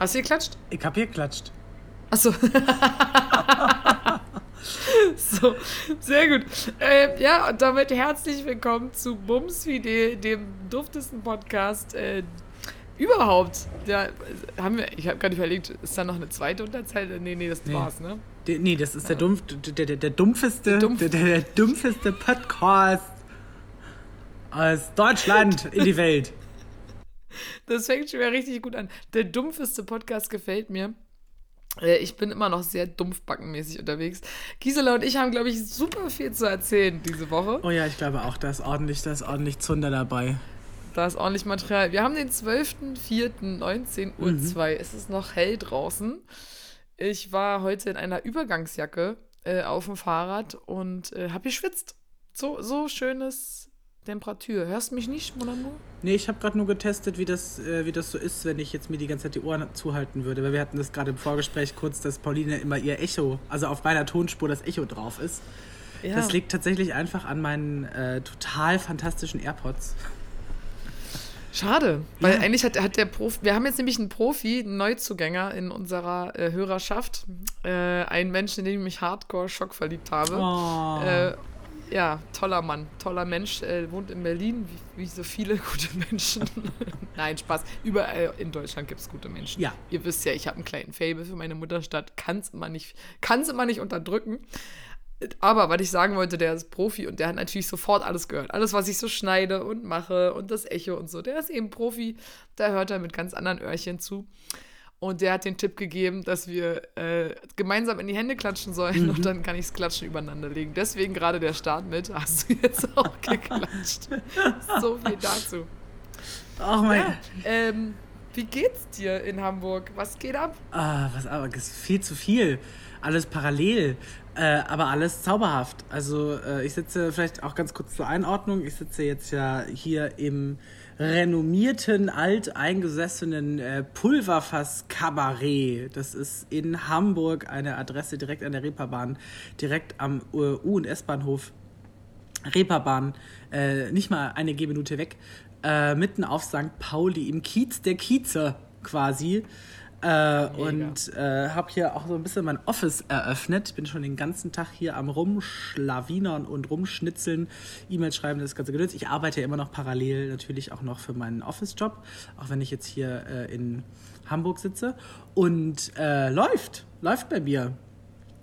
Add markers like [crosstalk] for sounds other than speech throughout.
Hast du geklatscht? Ich hab hier geklatscht. Achso. [laughs] so, sehr gut. Äh, ja, und damit herzlich willkommen zu Bumsvidee, dem duftesten Podcast äh, überhaupt. Ja, haben wir, ich habe gerade überlegt, ist da noch eine zweite Unterzeile? Nee, nee, das Nee. war's, ne? Der, nee, das ist der, dumpf, der, der, der dumpfeste, Dumpf- der, der, der dumpfeste Podcast aus Deutschland in die Welt. Das fängt schon wieder richtig gut an. Der dumpfeste Podcast gefällt mir. Äh, Ich bin immer noch sehr dumpfbackenmäßig unterwegs. Gisela und ich haben, glaube ich, super viel zu erzählen diese Woche. Oh ja, ich glaube auch, da ist ordentlich, da ist ordentlich Zunder dabei. Da ist ordentlich Material. Wir haben den 12.04.19.02 Uhr. Mhm. Es ist noch hell draußen. Ich war heute in einer Übergangsjacke äh, auf dem Fahrrad und äh, habe geschwitzt. So, so schönes Temperatur. Hörst du mich nicht, mon amour? Nee, ich habe gerade nur getestet, wie das, äh, wie das so ist, wenn ich jetzt mir die ganze Zeit die Ohren zuhalten würde. Weil wir hatten das gerade im Vorgespräch kurz, dass Pauline immer ihr Echo, also auf meiner Tonspur das Echo drauf ist. Ja. Das liegt tatsächlich einfach an meinen äh, total fantastischen AirPods. Schade, weil Ja. eigentlich hat, hat der Profi, wir haben jetzt nämlich einen Profi, einen Neuzugänger in unserer äh, Hörerschaft, äh, einen Menschen, in den ich mich hardcore Schock verliebt habe. Oh. Ja, toller Mann, toller Mensch, äh, wohnt in Berlin, wie, wie so viele [laughs] gute Menschen. [laughs] Nein, Spaß. Überall in Deutschland gibt es gute Menschen. Ja. Ihr wisst ja, ich habe einen kleinen Fable für meine Mutterstadt, kann es immer nicht, immer nicht unterdrücken. Aber was ich sagen wollte, der ist Profi und der hat natürlich sofort alles gehört. Alles, was ich so schneide und mache und das Echo und so. Der ist eben Profi, da hört er mit ganz anderen Öhrchen zu. Und der hat den Tipp gegeben, dass wir äh, gemeinsam in die Hände klatschen sollen Mhm. und dann kann ich das Klatschen übereinander legen. Deswegen gerade der Start mit. Hast du jetzt auch [laughs] geklatscht? so viel dazu. oh mein Ja, ähm, wie geht's dir in Hamburg? Was geht ab? Ah, was aber viel zu viel. Alles parallel, äh, aber alles zauberhaft. Also äh, ich sitze vielleicht auch ganz kurz zur Einordnung. Ich sitze jetzt ja hier im renommierten, alteingesessenen äh, Pulverfass Cabaret. Das ist in Hamburg eine Adresse direkt an der Reeperbahn, direkt am äh, U- und S-Bahnhof Reeperbahn, äh, nicht mal eine Gehminute weg, äh, mitten auf St. Pauli, im Kiez der Kieze quasi. Äh, und äh, habe hier auch so ein bisschen mein Office eröffnet. Bin schon den ganzen Tag hier am Rumschlawinern und Rumschnitzeln, E-Mails schreiben, das ganze Gedöns. Ich arbeite ja immer noch parallel natürlich auch noch für meinen Office-Job, auch wenn ich jetzt hier äh, in Hamburg sitze. Und äh, läuft, läuft bei mir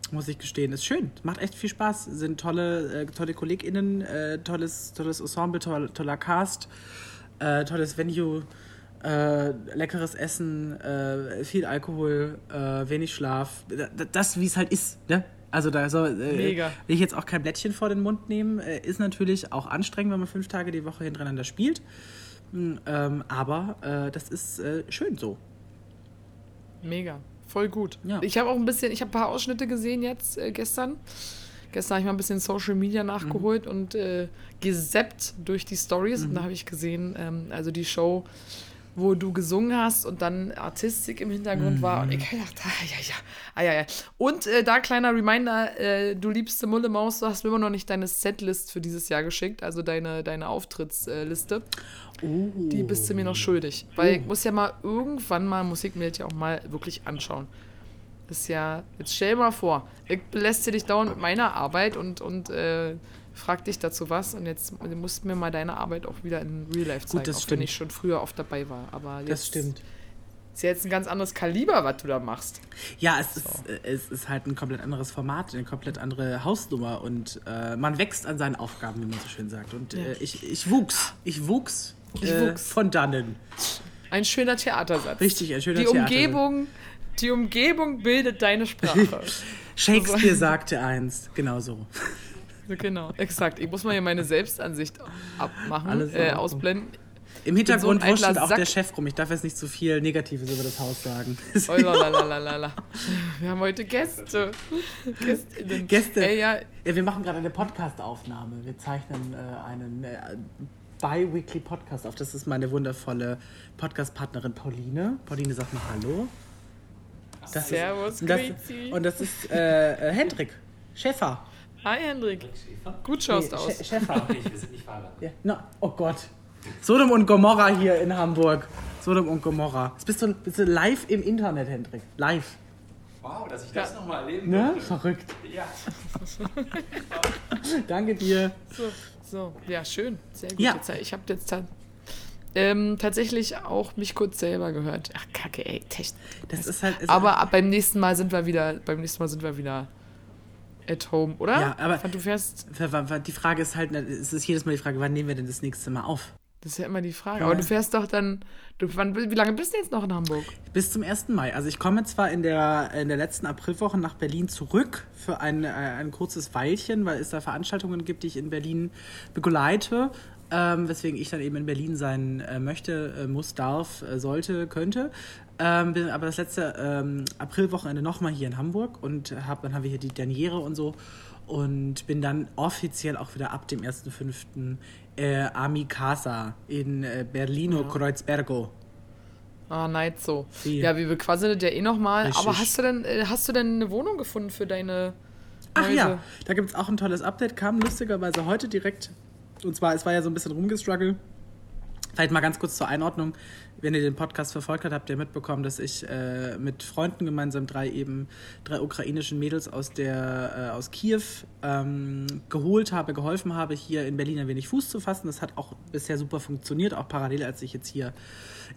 muss ich gestehen. Ist schön. Macht echt viel Spaß. Sind tolle, äh, tolle KollegInnen, äh, tolles, tolles Ensemble, toll, toller Cast, tolles Venue, äh, leckeres Essen, äh, viel Alkohol, äh, wenig Schlaf. Das, wie es halt ist, ne? Also da soll äh, Mega. will ich jetzt auch kein Blättchen vor den Mund nehmen. Äh, ist natürlich auch anstrengend, wenn man fünf Tage die Woche hintereinander spielt. Mm, Ähm, aber äh, das ist schön so. Mega. Voll gut. Ja. Ich habe auch ein bisschen, ich habe ein paar Ausschnitte gesehen jetzt gestern. Gestern habe ich mal ein bisschen Social Media nachgeholt Mhm. und äh, gesappt durch die Stories. Und da habe ich gesehen, ähm, also die Show, wo du gesungen hast und dann Artistik im Hintergrund war. Und ich Mhm. gedacht, ah, ja, ja, ah, ja, ja. Und äh, da kleiner Reminder, äh, du liebste Mulle Maus, du hast mir immer noch nicht deine Setlist für dieses Jahr geschickt, also deine, deine Auftrittsliste. Oh. Die bist du mir noch schuldig. Weil ich muss ja mal irgendwann mal, das ja auch mal wirklich anschauen. Ist ja, jetzt stell dir mal vor, ich belästige dich dauernd mit meiner Arbeit und, und äh, frag dich dazu was und jetzt musst du mir mal deine Arbeit auch wieder in Real Life zeigen, das auch stimmt. wenn ich schon früher oft dabei war. Aber jetzt Das stimmt. ist ja jetzt ein ganz anderes Kaliber, was du da machst. Ja, es, ist, äh, es ist halt ein komplett anderes Format, eine komplett andere Hausnummer und äh, man wächst an seinen Aufgaben, wie man so schön sagt. Und äh, ich, ich wuchs, ich wuchs, Ich äh, wuchs. von dannen. Ein schöner Theatersatz. Richtig, ein schöner die Theatersatz. Umgebung, die Umgebung bildet deine Sprache. [laughs] Shakespeare sagte einst, genau so. Genau, exakt. Ich muss mal hier meine Selbstansicht abmachen, äh, ausblenden. Im Hintergrund so wurschtelt auch der. Chef rum. Ich darf jetzt nicht zu viel Negatives über das Haus sagen. Oh, lalalala. Wir haben heute Gäste. Gästinnen. Gäste. Ey, ja, Ja, wir machen gerade eine Podcast-Aufnahme. Wir zeichnen äh, einen äh, bi-weekly Podcast auf. Das ist meine wundervolle Podcast-Partnerin Pauline. Pauline, sag mal Hallo. Das Servus, ist, und das, und das ist äh, äh, Hendrik Schäfer. Hi Hendrik. Gut schaust Nee, aus. Schä- Schäfer. Nicht, wir sind nicht verheiratet. Ja, na, oh Gott. Sodom und Gomorra hier in Hamburg. Sodom und Gomorra. Jetzt bist du, bist du live im Internet, Hendrik. Live. Wow, dass ich das Ja. nochmal erleben Ne? durfte. Verrückt. Ja. [laughs] Danke dir. So, so, ja, schön. Sehr gut. Ja. Jetzt, ich habe jetzt ta ähm, tatsächlich auch mich kurz selber gehört. Ach, kacke, ey. Tech Das ist halt. ist aber ab beim nächsten Mal sind wir wieder, beim nächsten Mal sind wir wieder at home, oder? Ja, aber- Du fährst, Die Frage ist halt, es ist jedes Mal die Frage, wann nehmen wir denn das nächste Mal auf? das ist ja immer die Frage. Ja. Aber du fährst doch dann, du, wann, wie lange bist du jetzt noch in Hamburg? Bis zum 1. Mai. Also ich komme zwar in der, in der letzten Aprilwoche nach Berlin zurück für ein, äh, ein kurzes Weilchen, weil es da Veranstaltungen gibt, die ich in Berlin begleite. Ähm, weswegen ich dann eben in Berlin sein äh, möchte, äh, muss, darf, äh, sollte, könnte. Ähm, bin aber das letzte ähm, Aprilwochenende nochmal hier in Hamburg und hab, dann haben wir hier die Derniere und so und bin dann offiziell auch wieder ab dem 1.5. Äh, Ami Casa in äh, Berlino Kreuzbergo. Ah, night so. Wie? Ja, wir bequasseln ja eh nochmal. Aber hast du denn, äh, hast du denn eine Wohnung gefunden für deine Ach Mäuse? ja, da gibt es auch ein tolles Update, kam lustigerweise heute direkt. Und zwar, es war ja so ein bisschen rumgestruggelt. Vielleicht mal ganz kurz zur Einordnung. Wenn ihr den Podcast verfolgt habt, habt ihr mitbekommen, dass ich äh, mit Freunden gemeinsam drei eben drei ukrainischen Mädels aus der äh, aus Kiew ähm, geholt habe, geholfen habe, hier in Berlin ein wenig Fuß zu fassen. Das hat auch bisher super funktioniert. Auch parallel, als ich jetzt hier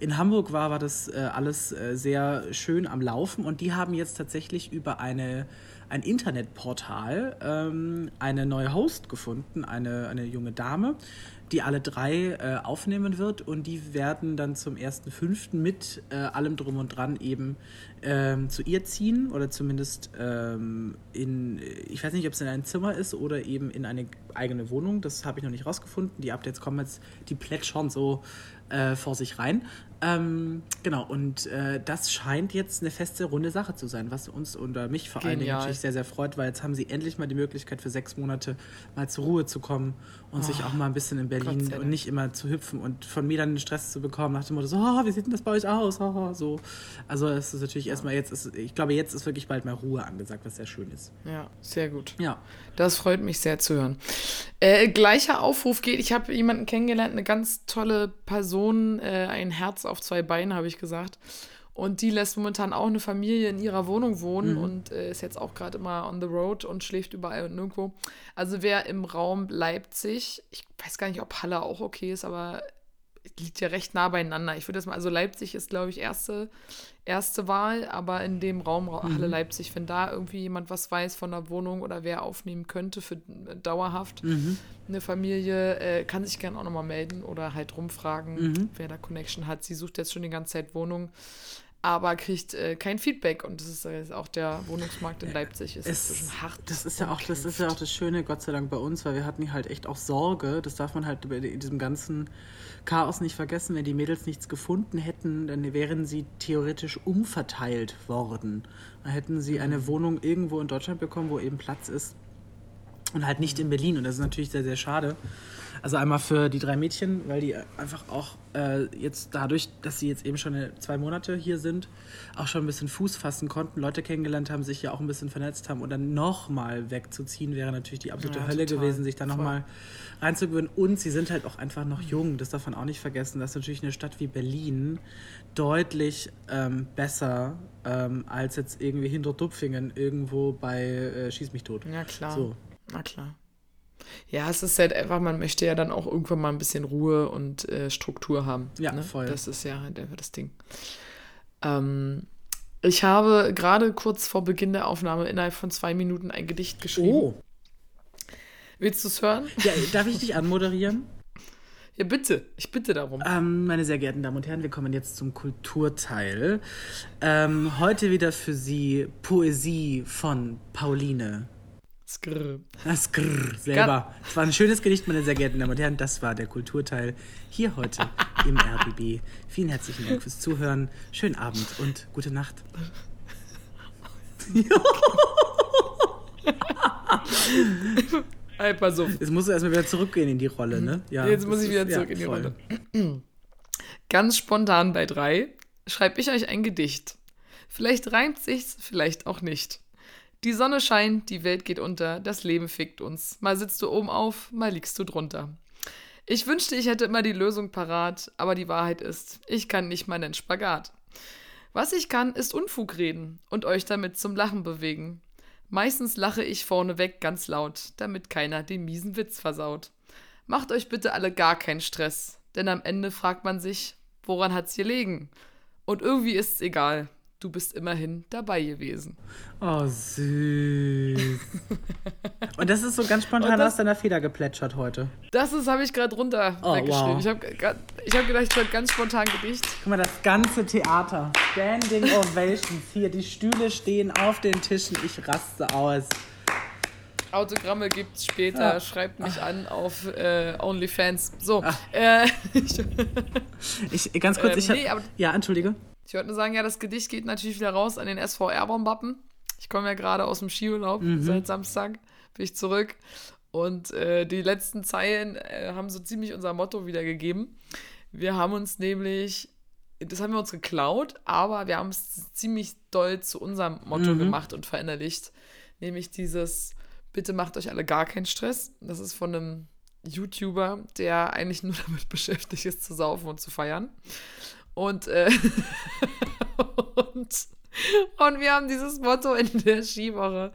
in Hamburg war, war das äh, alles äh, sehr schön am Laufen. Und die haben jetzt tatsächlich über eine ein Internetportal ähm, eine neue Host gefunden, eine, eine junge Dame, die alle drei äh, aufnehmen wird und die werden dann zum 1.5. mit äh, allem drum und dran eben ähm, zu ihr ziehen oder zumindest ähm, in, ich weiß nicht, ob es in ein Zimmer ist oder eben in eine eigene Wohnung, das habe ich noch nicht rausgefunden. Die Updates kommen jetzt, die plätschern so äh, vor sich rein. Ähm, genau, und äh, das scheint jetzt eine feste, runde Sache zu sein, was uns oder mich vor allen Dingen Genial. natürlich sehr, sehr freut, weil jetzt haben sie endlich mal die Möglichkeit für sechs Monate mal zur Ruhe zu kommen und sich auch mal ein bisschen in Berlin und nicht immer zu hüpfen und von mir dann den Stress zu bekommen, nach dem Motto so, oh, wie sieht denn das bei euch aus? Oh, so. Also es ist natürlich erstmal jetzt, ist, ich glaube, jetzt ist wirklich bald mal Ruhe angesagt, was sehr schön ist. Ja, sehr gut. Ja. Das freut mich sehr zu hören. Äh, gleicher Aufruf geht. Ich habe jemanden kennengelernt, eine ganz tolle Person, äh, ein Herz auf zwei Beinen, habe ich gesagt. Und die lässt momentan auch eine Familie in ihrer Wohnung wohnen und äh, ist jetzt auch gerade immer on the road und schläft überall und nirgendwo. Also wer im Raum Leipzig, ich weiß gar nicht, ob Halle auch okay ist, aber liegt ja recht nah beieinander. Ich würde das mal, also Leipzig ist, glaube ich, erste, erste Wahl, aber in dem Raum Ra- Halle Leipzig, wenn da irgendwie jemand was weiß von der Wohnung oder wer aufnehmen könnte für äh, dauerhaft eine Familie, äh, kann sich gerne auch nochmal melden oder halt rumfragen, wer da Connection hat. Sie sucht jetzt schon die ganze Zeit Wohnung, aber kriegt äh, kein Feedback und das ist äh, auch der Wohnungsmarkt in Leipzig ist Es, inzwischen hart. das ist ja auch das ist ja auch das Schöne Gott sei Dank bei uns, weil wir hatten halt echt auch Sorge, das darf man halt bei diesem ganzen Chaos nicht vergessen, wenn die Mädels nichts gefunden hätten, dann wären sie theoretisch umverteilt worden. Dann hätten sie eine Wohnung irgendwo in Deutschland bekommen, wo eben Platz ist und halt nicht in Berlin und das ist natürlich sehr sehr schade. Also einmal für die drei Mädchen, weil die einfach auch äh, jetzt dadurch, dass sie jetzt eben schon zwei Monate hier sind, auch schon ein bisschen Fuß fassen konnten, Leute kennengelernt haben, sich ja auch ein bisschen vernetzt haben und dann nochmal wegzuziehen, wäre natürlich die absolute Ja, Hölle total. gewesen, sich da nochmal reinzugewöhnen. Und sie sind halt auch einfach noch jung, das darf man auch nicht vergessen, dass natürlich eine Stadt wie Berlin deutlich ähm, besser ähm, als jetzt irgendwie hinter Dupfingen irgendwo bei äh, Schieß mich tot. Ja, klar. So. Na klar. Ja, es ist halt einfach, man möchte ja dann auch irgendwann mal ein bisschen Ruhe und äh, Struktur haben. Ja, ne? voll. Das ist ja halt einfach das Ding. Ähm, ich habe gerade kurz vor Beginn der Aufnahme innerhalb von zwei Minuten ein Gedicht geschrieben. Oh, Willst du es hören? ja, darf ich dich anmoderieren? Ja, bitte. Ich bitte darum. Ähm, meine sehr geehrten Damen und Herren, wir kommen jetzt zum Kulturteil. Ähm, heute wieder für Sie Poesie von Pauline. Skrrr. Das Grrr selber. Das war ein schönes Gedicht, meine sehr geehrten Damen und Herren. Das war der Kulturteil hier heute im RBB. Vielen herzlichen Dank fürs Zuhören. Schönen Abend und gute Nacht. Ey, pass auf. Jetzt musst du erstmal wieder zurückgehen in die Rolle, ne? Ja, Jetzt muss ich wieder ist- zurück in die voll. Rolle. Ganz spontan bei drei schreibe ich euch ein Gedicht. Vielleicht reimt sich's, vielleicht auch nicht. Die Sonne scheint, die Welt geht unter, das Leben fickt uns. Mal sitzt du oben auf, mal liegst du drunter. Ich wünschte, ich hätte immer die Lösung parat, aber die Wahrheit ist, ich kann nicht mal einen Spagat. Was ich kann, ist Unfug reden und euch damit zum Lachen bewegen. Meistens lache ich vorneweg ganz laut, damit keiner den miesen Witz versaut. Macht euch bitte alle gar keinen Stress, denn am Ende fragt man sich, woran hat's gelegen? Und irgendwie ist's egal. Du bist immerhin dabei gewesen. Oh, süß. [laughs] Und das ist so ganz spontan das- aus deiner Feder geplätschert heute. Das ist, habe ich gerade runter Oh, weggeschrieben. wow. Ich habe ich hab gedacht, ich schreibe ganz spontan Gedicht. Guck mal, das ganze Theater. Standing Ovations. Hier, die Stühle stehen auf den Tischen. Ich raste aus. Autogramme gibt's später. Ja. Schreibt mich an auf äh, OnlyFans. So, äh, [laughs] ich, Ich, ganz kurz, Ähm, ich hab, nee, Ja, entschuldige. Ich wollte nur sagen, ja, das Gedicht geht natürlich wieder raus an den SV Airborne-Bappen. Ich komme ja gerade aus dem Skiurlaub. Mhm. Seit Samstag bin ich zurück. Und äh, die letzten Zeilen äh, haben so ziemlich unser Motto wiedergegeben. Wir haben uns nämlich, das haben wir uns geklaut, aber wir haben es ziemlich doll zu unserem Motto Mhm. gemacht und verinnerlicht. Nämlich dieses, bitte macht euch alle gar keinen Stress. Das ist von einem YouTuber, der eigentlich nur [laughs] damit beschäftigt ist, zu saufen und zu feiern. Und, äh, [laughs] und, und wir haben dieses Motto in der Skiwoche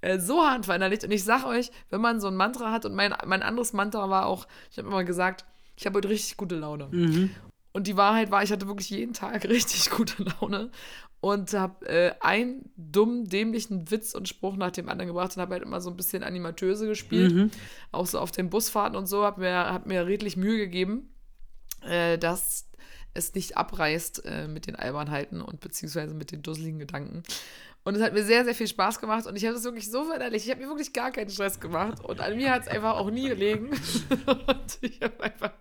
äh, so hart verinnerlicht. Und ich sag euch, wenn man so ein Mantra hat, und mein, mein anderes Mantra war auch, ich habe immer gesagt, ich habe heute richtig gute Laune. Mhm. Und die Wahrheit war, ich hatte wirklich jeden Tag [laughs] richtig gute Laune und habe äh, einen dummen, dämlichen Witz und Spruch nach dem anderen gebracht und habe halt immer so ein bisschen Animatöse gespielt. Mhm. Auch so auf den Busfahrten und so, habe mir, hab mir redlich Mühe gegeben, äh, dass es nicht abreißt äh, mit den Albernheiten und beziehungsweise mit den dusseligen Gedanken. Und es hat mir sehr, sehr viel Spaß gemacht und ich habe es wirklich so verinnerlicht. Ich habe mir wirklich gar keinen Stress gemacht und an mir hat es einfach auch nie gelegen. [laughs] und ich habe einfach.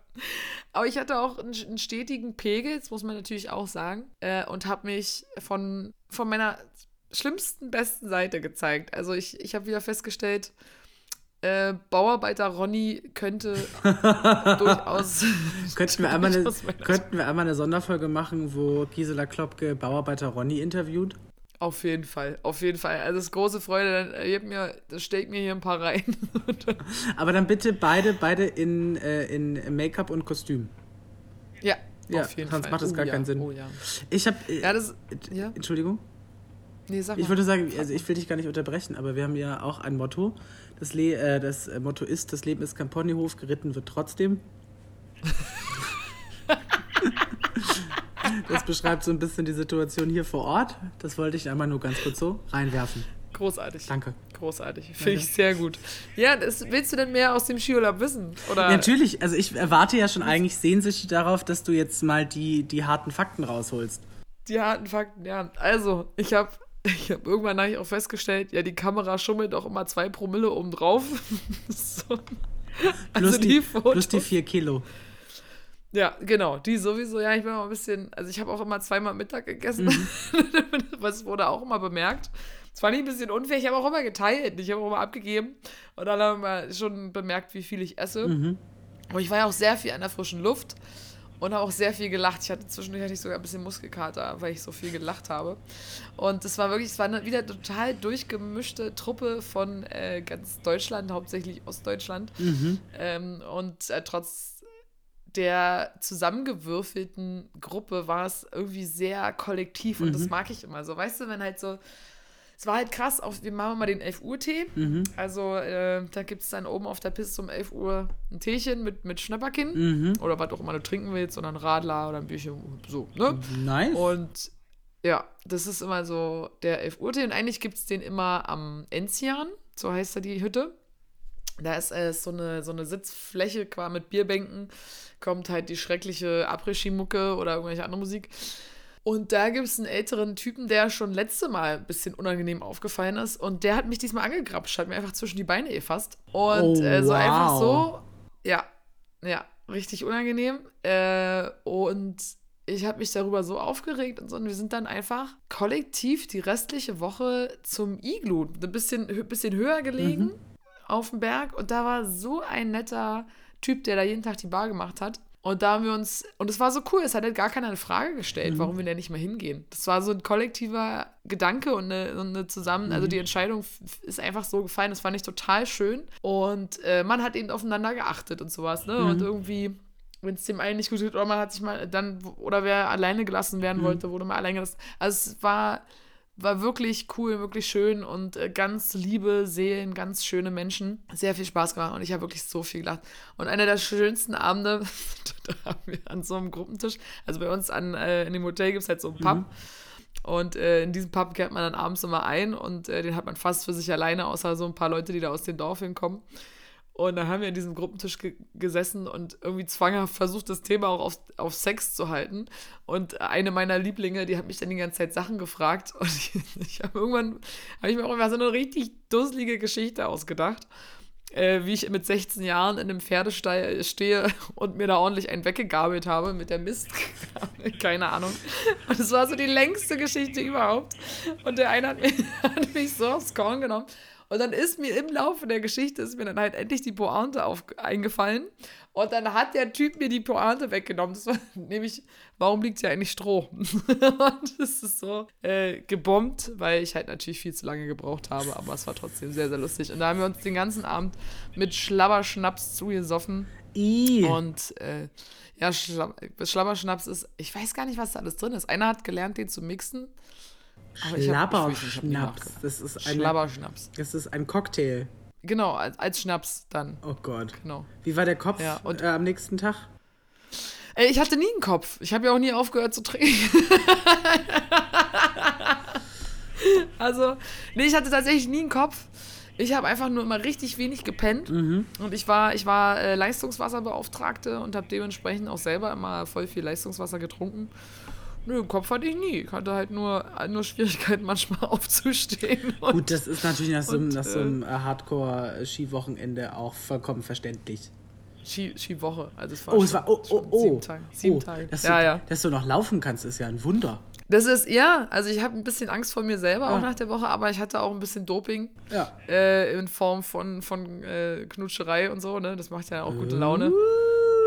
Aber ich hatte auch einen, einen stetigen Pegel, das muss man natürlich auch sagen, äh, und habe mich von, von meiner schlimmsten, besten Seite gezeigt. Also ich, ich habe wieder festgestellt, äh, Bauarbeiter Ronny könnte [laughs] durchaus. Könnten wir, einmal eine, könnten wir einmal eine Sonderfolge machen, wo Gisela Klopke Bauarbeiter Ronny interviewt? Auf jeden Fall, auf jeden Fall. Also es ist große Freude. Dann äh, gebt mir, das steckt mir hier ein paar rein. [laughs] Aber dann bitte beide, beide in, äh, in Make-up und Kostüm. ja, Ja, auf jeden sonst Fall. macht das gar ja, keinen Sinn. Oh ja. Ich habe. Ja, das. Ja, Entschuldigung. Nee, sag mal. Ich wollte sagen, also ich will dich gar nicht unterbrechen, aber wir haben ja auch ein Motto. Das, Le äh, das äh, Motto ist, das Leben ist kein Ponyhof, geritten wird trotzdem. [laughs] Das beschreibt so ein bisschen die Situation hier vor Ort. Das wollte ich einmal nur ganz kurz so reinwerfen. Großartig. Danke. Großartig. Finde ich sehr gut. Ja, das, willst du denn mehr aus dem Skiurlaub wissen? Oder? Natürlich, also ich erwarte ja schon eigentlich sehnsüchtig darauf, dass du jetzt mal die, die harten Fakten rausholst. Die harten Fakten, ja. Also, ich habe ich hab irgendwann hab ich auch festgestellt, ja, die Kamera schummelt auch immer zwei Promille oben drauf. [laughs] so. Plus, Also die, die Fotos. plus die vier Kilo. Ja, genau, die sowieso. Ja, ich bin auch ein bisschen, also ich habe auch immer zweimal Mittag gegessen. Mhm. [laughs] Was wurde auch immer bemerkt. Es war nicht ein bisschen unfair, ich habe auch immer geteilt. Ich habe auch immer abgegeben. Und dann haben wir schon bemerkt, wie viel ich esse. Mhm. Und ich war ja auch sehr viel an der frischen Luft und habe auch sehr viel gelacht. Ich hatte zwischendurch hatte ich sogar ein bisschen Muskelkater, weil ich so viel gelacht habe. Und es war wirklich, es war eine wieder total durchgemischte Truppe von äh, ganz Deutschland, hauptsächlich Ostdeutschland. Mhm. Ähm, und äh, trotz der zusammengewürfelten Gruppe war es irgendwie sehr kollektiv und das Mhm. mag ich immer so. Weißt du, wenn halt so, es war halt krass, auf, wir machen mal den 11 Uhr Tee. Mhm. Also äh, da gibt es dann oben auf der Piste um 11 Uhr ein Teechen mit, mit Schnäpperkin Mhm. oder was auch immer du trinken willst oder ein Radler oder ein Bierchen, so, ne? Nice. Und ja, das ist immer so der 11 Uhr Tee. Und eigentlich gibt es den immer am Enzian, so heißt da die Hütte. Da ist äh, so, eine, so eine Sitzfläche quasi mit Bierbänken, kommt halt die schreckliche Après-Ski-Mucke oder irgendwelche andere Musik. Und da gibt es einen älteren Typen, der schon letzte Mal ein bisschen unangenehm aufgefallen ist. Und der hat mich diesmal angegrapscht, hat mir einfach zwischen die Beine gefasst. Und Oh, äh, so einfach wow. so, ja, ja, richtig unangenehm. Äh, und ich habe mich darüber so aufgeregt und so. Und wir sind dann einfach kollektiv die restliche Woche zum Iglu, ein bisschen, ein bisschen höher gelegen auf dem Berg. Und da war so ein netter Typ, der da jeden Tag die Bar gemacht hat. Und da haben wir uns, und es war so cool, es hat halt gar keiner eine Frage gestellt, Mhm. warum wir da nicht mal hingehen. Das war so ein kollektiver Gedanke und eine, eine zusammen, also die Mhm. Entscheidung f- ist einfach so gefallen, das fand ich total schön. Und äh, man hat eben aufeinander geachtet und sowas, ne? Mhm. Und irgendwie, wenn es dem einen nicht gut geht, oder man hat sich mal dann, oder wer alleine gelassen Mhm. werden wollte, wurde mal alleine gelassen. Also es war, war wirklich cool, wirklich schön und äh, ganz liebe Seelen, ganz schöne Menschen. Sehr viel Spaß gemacht und ich habe wirklich so viel gelacht. Und einer der schönsten Abende, [laughs] da haben wir an so einem Gruppentisch, also bei uns an, äh, in dem Hotel gibt es halt so einen Pub. Und äh, in diesem Pub kehrt man dann abends immer ein und äh, den hat man fast für sich alleine, außer so ein paar Leute, die da aus dem Dorf hinkommen. Und dann haben wir an diesem Gruppentisch ge gesessen und irgendwie zwanghaft versucht, das Thema auch auf, auf Sex zu halten. Und eine meiner Lieblinge, die hat mich dann die ganze Zeit Sachen gefragt. Und ich, [laughs] ich habe irgendwann, habe ich mir auch immer so eine richtig dusselige Geschichte ausgedacht. Äh, wie ich mit 16 Jahren in einem Pferdestall stehe und mir da ordentlich einen weggegabelt habe mit der Mistgabel, [laughs] keine Ahnung. Und es war so die längste Geschichte überhaupt. Und der eine hat mich, [laughs] hat mich so aufs Korn genommen. Und dann ist mir im Laufe der Geschichte ist mir dann halt endlich die Pointe auf, eingefallen. Und dann hat der Typ mir die Pointe weggenommen. Das war [laughs] nämlich, warum liegt hier eigentlich Stroh? [laughs] und es ist so äh, gebombt, weil ich halt natürlich viel zu lange gebraucht habe. Aber es war trotzdem sehr, sehr lustig. Und da haben wir uns den ganzen Abend mit Schlabberschnaps zugesoffen. I. Und äh, ja, Schla Schlabberschnaps ist, ich weiß gar nicht, was da alles drin ist. Einer hat gelernt, den zu mixen. Schlabberschnaps. Das ist eine, Schlabberschnaps. das ist ein Cocktail. Genau, als, als Schnaps dann. Oh Gott. Genau. Wie war der Kopf Ja, und- äh, am nächsten Tag? Ey, ich hatte nie einen Kopf. Ich habe ja auch nie aufgehört zu trinken. [laughs] also, nee, ich hatte tatsächlich nie einen Kopf. Ich habe einfach nur immer richtig wenig gepennt. Und ich war, ich war äh, Leistungswasserbeauftragte und habe dementsprechend auch selber immer voll viel Leistungswasser getrunken. Nö, Kopf hatte ich nie. Ich hatte halt nur, nur Schwierigkeiten, [laughs] manchmal aufzustehen. Gut, das ist natürlich nach so, einem- und, nach so einem äh, Hardcore-Skiwochenende auch vollkommen verständlich. Ski, Skiwoche. Also es war Oh, es war, oh, oh, oh. Sieben Tage. Sieben oh, Tage. Dass, ja, du, ja. dass du noch laufen kannst, ist ja ein Wunder. Das ist, ja, also ich habe ein bisschen Angst vor mir selber auch Ja. nach der Woche, aber ich hatte auch ein bisschen Doping Ja. äh, in Form von, von äh, Knutscherei und so, ne? Das macht ja auch gute Uh.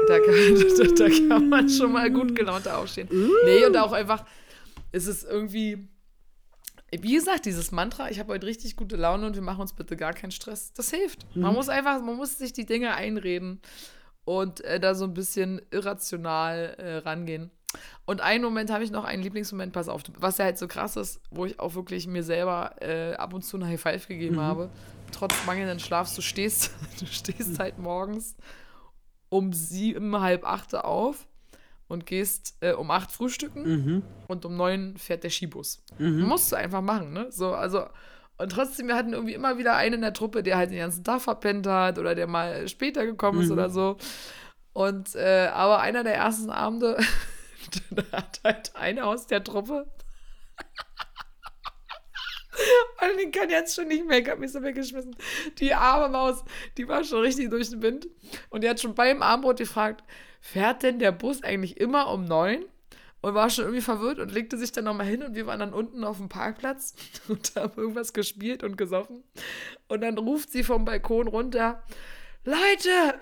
Da kann, [laughs] da, da kann man schon mal gut gelaunt aufstehen. Nee, und auch einfach, es ist irgendwie, wie gesagt, dieses Mantra, ich habe heute richtig gute Laune und wir machen uns bitte gar keinen Stress, das hilft. Man muss einfach, man muss sich die Dinge einreden und äh, da so ein bisschen irrational äh, rangehen. Und einen Moment habe ich noch, einen Lieblingsmoment, pass auf, was ja halt so krass ist, wo ich auch wirklich mir selber äh, ab und zu eine High Five gegeben habe. Trotz mangelnden Schlafs, du stehst, [laughs] du stehst halt morgens um sieben, halb acht auf und gehst äh, um acht frühstücken Mhm. und um neun fährt der Skibus. Musst du einfach machen, ne? So, also, und trotzdem, wir hatten irgendwie immer wieder einen in der Truppe, der halt den ganzen Tag verpennt hat oder der mal später gekommen ist oder so. Und, äh, aber einer der ersten Abende, [laughs] da hat halt einer aus der Truppe. Und den kann jetzt schon nicht mehr, ich hab mich so weggeschmissen. Die arme Maus, die war schon richtig durch den Wind. Und die hat schon beim Armbrot gefragt, fährt denn der Bus eigentlich immer um neun? Und war schon irgendwie verwirrt und legte sich dann nochmal hin und wir waren dann unten auf dem Parkplatz [laughs] und haben irgendwas gespielt und gesoffen. Und dann ruft sie vom Balkon runter, Leute,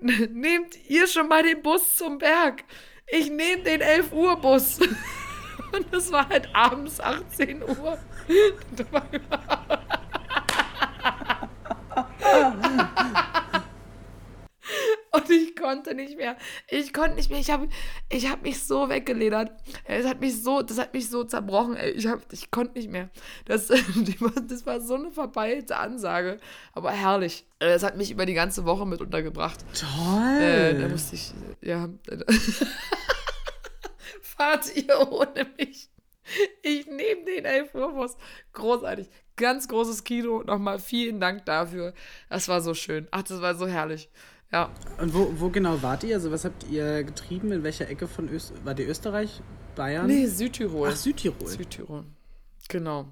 [laughs] nehmt ihr schon mal den Bus zum Berg. Ich nehme den 11 Uhr Bus. [laughs] Und es war halt abends 18 Uhr. Und ich konnte nicht mehr. Ich konnte nicht mehr. Ich habe ich hab mich so weggeledert. Es hat mich so, das hat mich so zerbrochen. Ich, hab, ich konnte nicht mehr. Das, [laughs] das war so eine verpeilte Ansage. Aber herrlich. Äh, Es hat mich über die ganze Woche mit untergebracht. Toll. Äh, da musste ich, ja. [laughs] Fahrt ihr ohne mich? [laughs] Ich nehme den 11 Uhr Bus. Großartig. Ganz großes Kino. Nochmal vielen Dank dafür. Das war so schön. Ach, das war so herrlich. Ja. Und wo, wo genau wart ihr? Also was habt ihr getrieben? In welcher Ecke von Österreich? War die Österreich? Bayern? Nee, Südtirol. Ach, Südtirol. Südtirol. Genau.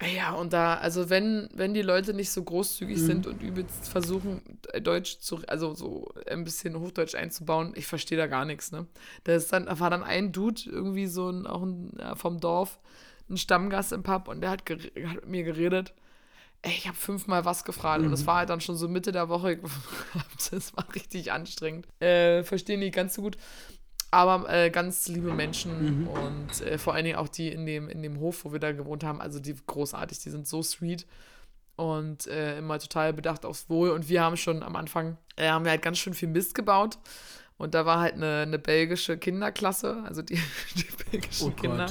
Ja, und da, also wenn, wenn die Leute nicht so großzügig Mhm. sind und übelst versuchen, Deutsch zu, also so ein bisschen Hochdeutsch einzubauen, ich verstehe da gar nichts, ne? Da ist dann, da war dann ein Dude, irgendwie so ein, auch ein, ja, vom Dorf, ein Stammgast im Pub und der hat, hat mit mir geredet. ey, ich habe fünfmal was gefragt und es war halt dann schon so Mitte der Woche. [laughs] das war richtig anstrengend. Äh, verstehen die ganz so gut. Aber äh, ganz liebe Menschen und äh, vor allen Dingen auch die in dem, in dem Hof, wo wir da gewohnt haben, also die großartig, die sind so sweet und äh, immer total bedacht aufs Wohl. Und wir haben schon am Anfang, äh, haben wir halt ganz schön viel Mist gebaut. Und da war halt eine, eine belgische Kinderklasse, also die, [laughs] die belgischen Oh Kinder.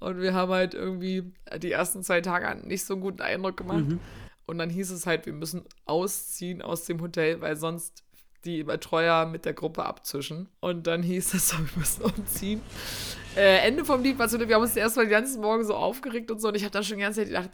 Und wir haben halt irgendwie die ersten zwei Tage nicht so einen guten Eindruck gemacht. Und dann hieß es halt, wir müssen ausziehen aus dem Hotel, weil sonst die Betreuer mit der Gruppe abzischen. Und dann hieß es [laughs] so, wir müssen umziehen. Äh, Ende vom Lied war so, wir haben uns erstmal den ganzen Morgen so aufgeregt und so. Und ich habe dann schon die ganze Zeit gedacht,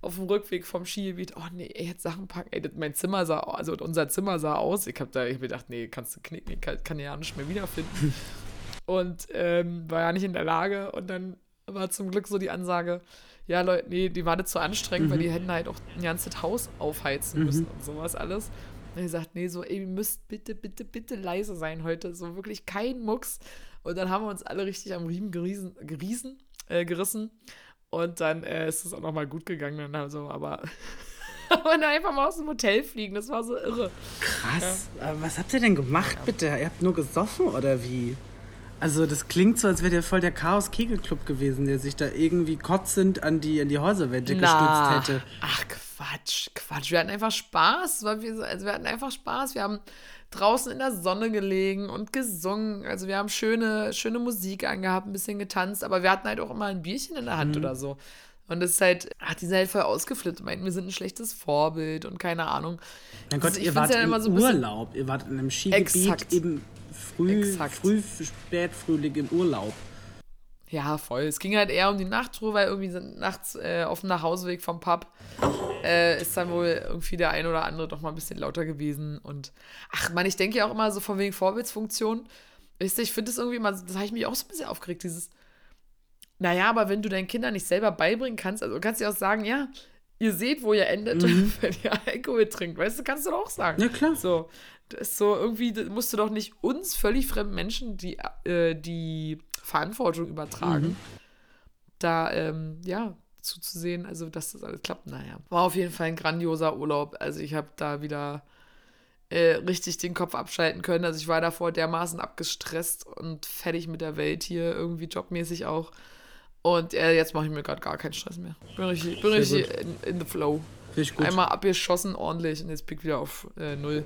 auf dem Rückweg vom Skigebiet, oh nee, ey, jetzt Sachen packen. Ey, mein Zimmer sah, also unser Zimmer sah aus. Ich habe da ich hab mir gedacht, nee, kannst du knicken, ich kann, kann ja nicht mehr wiederfinden. [laughs] und ähm, war ja nicht in der Lage. Und dann war zum Glück so die Ansage, ja, Leute, nee, die war nicht zu anstrengend, weil die hätten halt auch ein ganzes Haus aufheizen müssen und sowas alles. Und er sagt, nee, so, ey, ihr müsst bitte, bitte, bitte leise sein heute. So wirklich kein Mucks. Und dann haben wir uns alle richtig am Riemen geriesen, geriesen, äh, gerissen. Und dann äh, ist es auch nochmal gut gegangen. Dann also, aber [laughs] aber dann einfach mal aus dem Hotel fliegen, das war so irre. Krass. Aber was habt ihr denn gemacht, bitte? Ihr habt nur gesoffen oder wie? Also das klingt so, als wäre der voll der Chaos-Kegelclub gewesen, der sich da irgendwie kotzend an die, an die Häuserwände gestützt hätte. Ach Quatsch, Quatsch. Wir hatten einfach Spaß. Wir, so- also wir hatten einfach Spaß. Wir haben draußen in der Sonne gelegen und gesungen. Also wir haben schöne, schöne Musik angehabt, ein bisschen getanzt, aber wir hatten halt auch immer ein Bierchen in der Hand Mhm. oder so. Und das ist halt, ach, die sind halt voll ausgeflippt, meinten, wir sind ein schlechtes Vorbild und keine Ahnung. Mein Gott, Also ich ihr wart ja im immer so Urlaub. Ihr wart in einem Skigebiet Exakt. eben früh, Exakt. früh, Spätfrühling im Urlaub. Ja, voll. Es ging halt eher um die Nachtruhe, weil irgendwie sind nachts äh, auf dem Nachhauseweg vom Pub äh, ist dann wohl irgendwie der ein oder andere doch mal ein bisschen lauter gewesen. Und ach man, ich denke ja auch immer so von wegen Vorbildsfunktion. Weißt du, ich finde das irgendwie immer, das habe ich mich auch so ein bisschen aufgeregt, dieses, naja, aber wenn du deinen Kindern nicht selber beibringen kannst, also kannst du ja auch sagen, ja, ihr seht, wo ihr endet, [laughs] wenn ihr Alkohol trinkt, weißt du, kannst du doch auch sagen. Ja, klar. So, das ist so irgendwie, musst du doch nicht uns völlig fremden Menschen die, äh, die Verantwortung übertragen, da, ähm, ja, zuzusehen, also dass das alles klappt. Naja, war auf jeden Fall ein grandioser Urlaub. Also ich habe da wieder äh, richtig den Kopf abschalten können. Also ich war davor dermaßen abgestresst und fertig mit der Welt hier, irgendwie jobmäßig auch. Und äh, jetzt mache ich mir gerade gar keinen Stress mehr. Bin richtig, bin richtig in, in the flow. Ich gut. Einmal abgeschossen, ordentlich, und jetzt ich wieder auf äh, Null.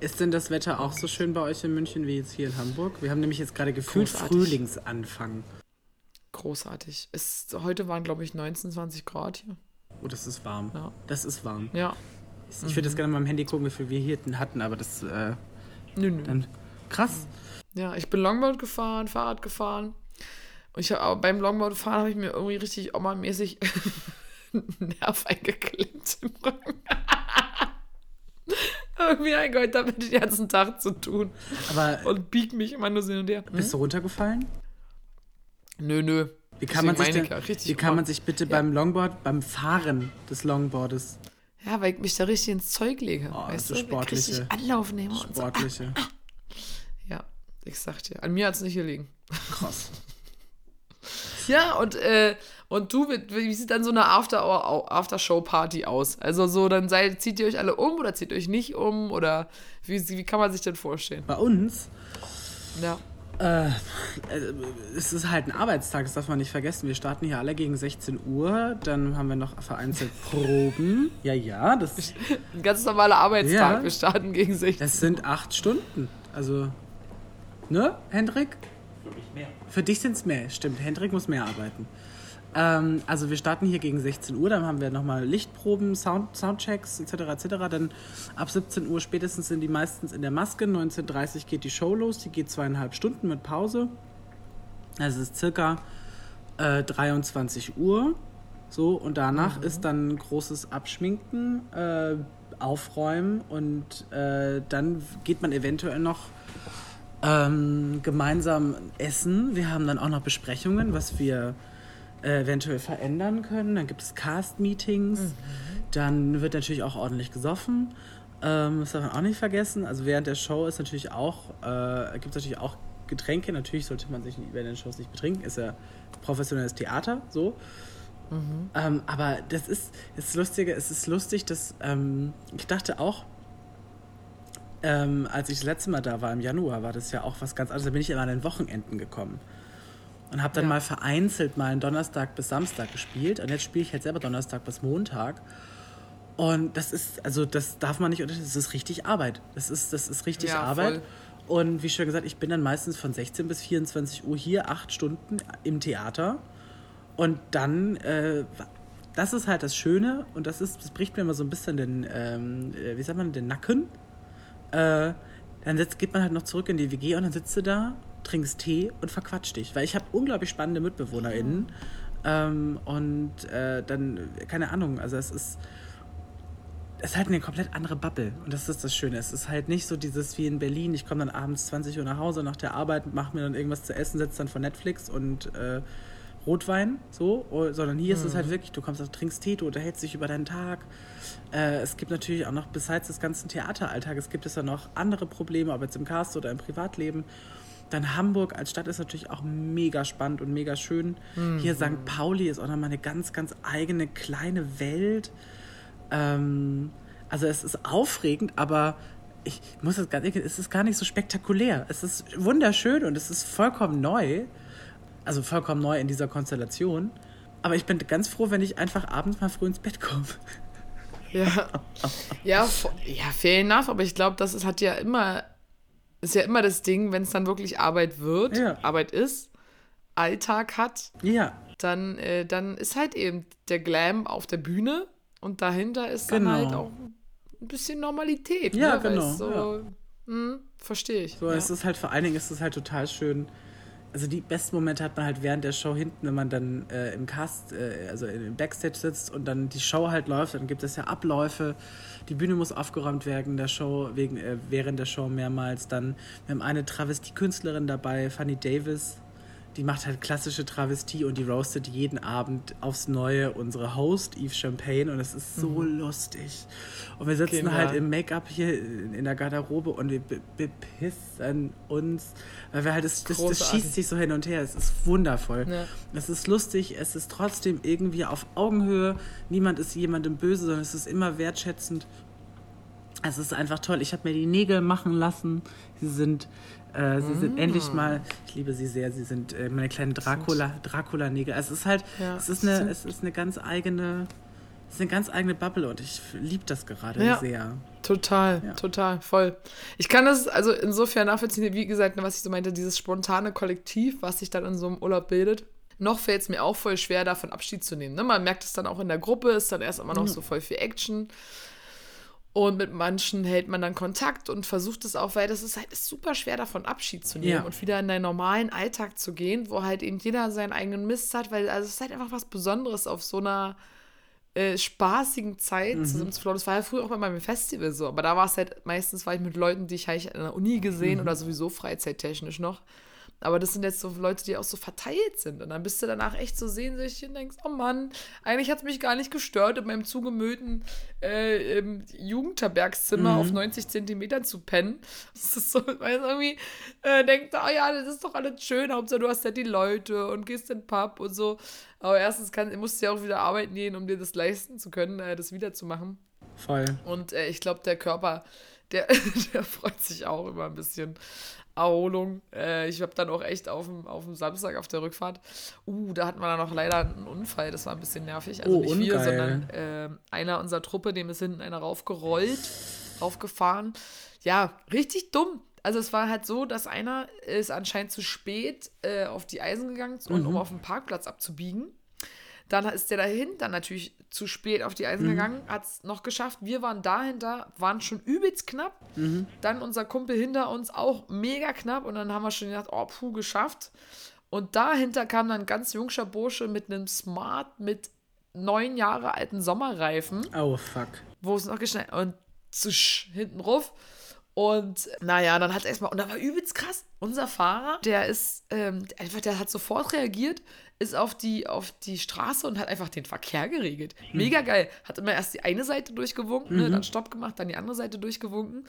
Ist denn das Wetter auch so schön bei euch in München wie jetzt hier in Hamburg? Wir haben nämlich jetzt gerade gefühlt Großartig. Frühlingsanfang. Großartig. Es, heute waren, glaube ich, 19, 20 Grad hier. Oh, das ist warm. Ja. Das ist warm. Ja. Ich würde jetzt gerne mal am Handy gucken, wie viel wir hier hatten, aber das äh, Nö, nö. dann krass. Ja, ich bin Longboard gefahren, Fahrrad gefahren. Und ich hab, aber beim Longboard fahren habe ich mir irgendwie richtig Oma-mäßig einen [laughs] Nerv eingeklemmt im Rücken. Irgendwie ein Gott, damit den ganzen Tag zu tun. Aber Und bieg mich immer nur so hin und her. bist du runtergefallen? Nö, nö. Wie kann, man sich, denn, ja, wie kann man sich bitte beim Longboard, beim Fahren des Longboardes, Ja, weil ich mich da richtig ins Zeug lege. Oh, weißt du? sportliche- Richtig Anlauf nehme und so. sportliche? Ja, ich sag dir. An mir hat es nicht gelegen. Krass. Ja, und, äh, und du, wie sieht dann so eine After- After-Show-Party aus? Also so, dann seid, zieht ihr euch alle um oder zieht ihr euch nicht um? Oder wie, wie kann man sich denn vorstellen? Bei uns, Ja. äh, es ist halt ein Arbeitstag, das darf man nicht vergessen. Wir starten hier alle gegen 16 Uhr, dann haben wir noch vereinzelt Proben. [laughs] Ja, ja, das, [laughs] Ein ganz normaler Arbeitstag. Ja. Wir starten gegen 16. das sind acht Stunden. Also, ne, Hendrik? Für mich mehr. Für dich sind es mehr, stimmt. Hendrik muss mehr arbeiten. Ähm, also wir starten hier gegen 16 Uhr, dann haben wir nochmal Lichtproben, Sound, Soundchecks etc. etc. Dann ab 17 Uhr spätestens sind die meistens in der Maske. 19.30 Uhr geht die Show los, die geht zweieinhalb Stunden mit Pause. Also es ist circa äh, 23 Uhr. So, und danach ist dann großes Abschminken, äh, Aufräumen und äh, dann geht man eventuell noch ähm, gemeinsam essen. Wir haben dann auch noch Besprechungen, was wir äh, eventuell verändern können. Dann gibt es Cast-Meetings. Dann wird natürlich auch ordentlich gesoffen. Ähm, das darf man auch nicht vergessen. Also während der Show ist natürlich auch, äh, gibt es natürlich auch Getränke. Natürlich sollte man sich während den Shows nicht betrinken. Ist ja professionelles Theater, so. Mhm. Ähm, aber das ist das Lustige, es ist lustig, dass ähm, ich dachte auch, ähm, als ich das letzte Mal da war im Januar, war das ja auch was ganz anderes. Da bin ich immer an den Wochenenden gekommen und habe dann ja. mal vereinzelt mal einen Donnerstag bis Samstag gespielt. Und jetzt spiele ich halt selber Donnerstag bis Montag. Und das ist, also das darf man nicht unterschätzen, das ist richtig Arbeit. Das ist, das ist richtig ja, Arbeit. Voll. Und wie schon gesagt, ich bin dann meistens von 16 bis 24 Uhr hier, acht Stunden im Theater. Und dann, äh, das ist halt das Schöne und das ist, das bricht mir immer so ein bisschen den, ähm, äh, wie sagt man, den Nacken. Äh, dann setzt, geht man halt noch zurück in die WG und dann sitzt du da trinkst Tee und verquatscht dich. Weil ich habe unglaublich spannende MitbewohnerInnen. Ähm, und äh, dann, keine Ahnung, also es ist, es ist halt eine komplett andere Bubble. Und das ist das Schöne. Es ist halt nicht so dieses wie in Berlin, ich komme dann abends 20 Uhr nach Hause nach der Arbeit, mache mir dann irgendwas zu essen, setze dann vor Netflix und äh, Rotwein, so, oh, sondern hier mhm. ist es halt mhm. wirklich, du kommst, trinkst Tee, du unterhältst dich über deinen Tag. Äh, es gibt natürlich auch noch, besides des ganzen Theateralltages, gibt es ja noch andere Probleme, ob jetzt im Cast oder im Privatleben. Dann Hamburg als Stadt ist natürlich auch mega spannend und mega schön. Mhm. Hier St. Pauli ist auch nochmal eine ganz, ganz eigene kleine Welt. Ähm, also es ist aufregend, aber ich muss das gar nicht, es ist gar nicht so spektakulär. Es ist wunderschön und es ist vollkommen neu. Also vollkommen neu in dieser Konstellation. Aber ich bin ganz froh, wenn ich einfach abends mal früh ins Bett komme. Ja, ja, ja, fair enough, aber ich glaube, das ist, hat ja immer ist ja immer das Ding, wenn es dann wirklich Arbeit wird, ja. Arbeit ist, Alltag hat, ja. dann, äh, dann ist halt eben der Glam auf der Bühne und dahinter ist genau. dann halt auch ein bisschen Normalität. Ja, ne? genau. So, ja. Hm, verstehe ich. So, ja. es ist halt vor allen Dingen ist es halt total schön. Also die besten Momente hat man halt während der Show hinten, wenn man dann äh, im Cast, äh, also im Backstage sitzt und dann die Show halt läuft, dann gibt es ja Abläufe die Bühne muss aufgeräumt werden der Show, wegen, äh, während der Show mehrmals. Dann, wir haben eine Travestie-Künstlerin dabei, Fanny Davis, die macht halt klassische Travestie und die roastet jeden Abend aufs Neue unsere Host, Eve Champagne, und es ist so mhm. lustig. Und wir sitzen okay, halt im Make-up hier in der Garderobe und wir bepissen uns, weil wir halt, das, das, das, schießt sich so hin und her. Es ist wundervoll. Ja. Es ist lustig, es ist trotzdem irgendwie auf Augenhöhe. Niemand ist jemandem böse, sondern es ist immer wertschätzend. Es ist einfach toll. Ich habe mir die Nägel machen lassen. Sie sind äh, sie sind endlich mm. mal, ich liebe sie sehr, sie sind äh, meine kleinen Dracula, Dracula-Nägel. Also es ist halt, ja, es ist eine, es ist eine ganz eigene, es ist eine ganz eigene Bubble und ich liebe das gerade ja, sehr. Total, ja. total, voll. Ich kann das also insofern nachvollziehen, wie gesagt, was ich so meinte, dieses spontane Kollektiv, was sich dann in so einem Urlaub bildet. Noch fällt es mir auch voll schwer, davon Abschied zu nehmen. Ne? Man merkt es dann auch in der Gruppe, ist dann erst immer noch mhm. so voll viel Action. Und mit manchen hält man dann Kontakt und versucht es auch, weil das ist halt ist super schwer davon Abschied zu nehmen ja. und wieder in deinen normalen Alltag zu gehen, wo halt eben jeder seinen eigenen Mist hat, weil also es ist halt einfach was Besonderes auf so einer äh, spaßigen Zeit mhm. zusammen zu Das war ja früher auch bei meinem Festival so, aber da war es halt meistens war ich mit Leuten, die ich halt in der Uni gesehen mhm. oder sowieso freizeittechnisch noch. Aber das sind jetzt so Leute, die auch so verteilt sind. Und dann bist du danach echt so sehnsüchtig und denkst, oh Mann, eigentlich hat es mich gar nicht gestört, in meinem zugemüllten äh, im Jugendherbergszimmer mhm. auf 90 Zentimetern zu pennen. Das ist so, weil irgendwie äh, denkt, oh ja, das ist doch alles schön, Hauptsache du hast ja die Leute und gehst in den Pub und so. Aber erstens kann, musst du ja auch wieder arbeiten gehen, um dir das leisten zu können, äh, das wiederzumachen. Voll. Und äh, ich glaube, der Körper, der, [laughs] der freut sich auch immer ein bisschen. Erholung. Äh, ich habe dann auch echt auf dem, auf dem Samstag auf der Rückfahrt, uh, da hatten wir dann noch leider einen Unfall, das war ein bisschen nervig. Also oh, nicht wir, sondern äh, einer unserer Truppe, dem ist hinten einer raufgerollt, raufgefahren. Ja, richtig dumm. Also es war halt so, dass einer ist anscheinend zu spät äh, auf die Eisen gegangen, mhm. um auf dem Parkplatz abzubiegen. Dann ist der dahinter natürlich zu spät auf die Eisen mhm. gegangen, hat es noch geschafft. Wir waren dahinter, waren schon übelst knapp. Mhm. Dann unser Kumpel hinter uns auch mega knapp. Und dann haben wir schon gedacht, oh, puh, geschafft. Und dahinter kam dann ein ganz jungscher Bursche mit einem Smart mit neun Jahre alten Sommerreifen. Oh, fuck. Wo es noch geschneit und zusch, hinten ruf. Und naja, dann hat es erstmal, und da war übelst krass. Unser Fahrer, der ist, ähm, einfach, der hat sofort reagiert, ist auf die, auf die Straße und hat einfach den Verkehr geregelt. Mega geil. Hat immer erst die eine Seite durchgewunken, ne, mhm. ne, dann Stopp gemacht, dann die andere Seite durchgewunken.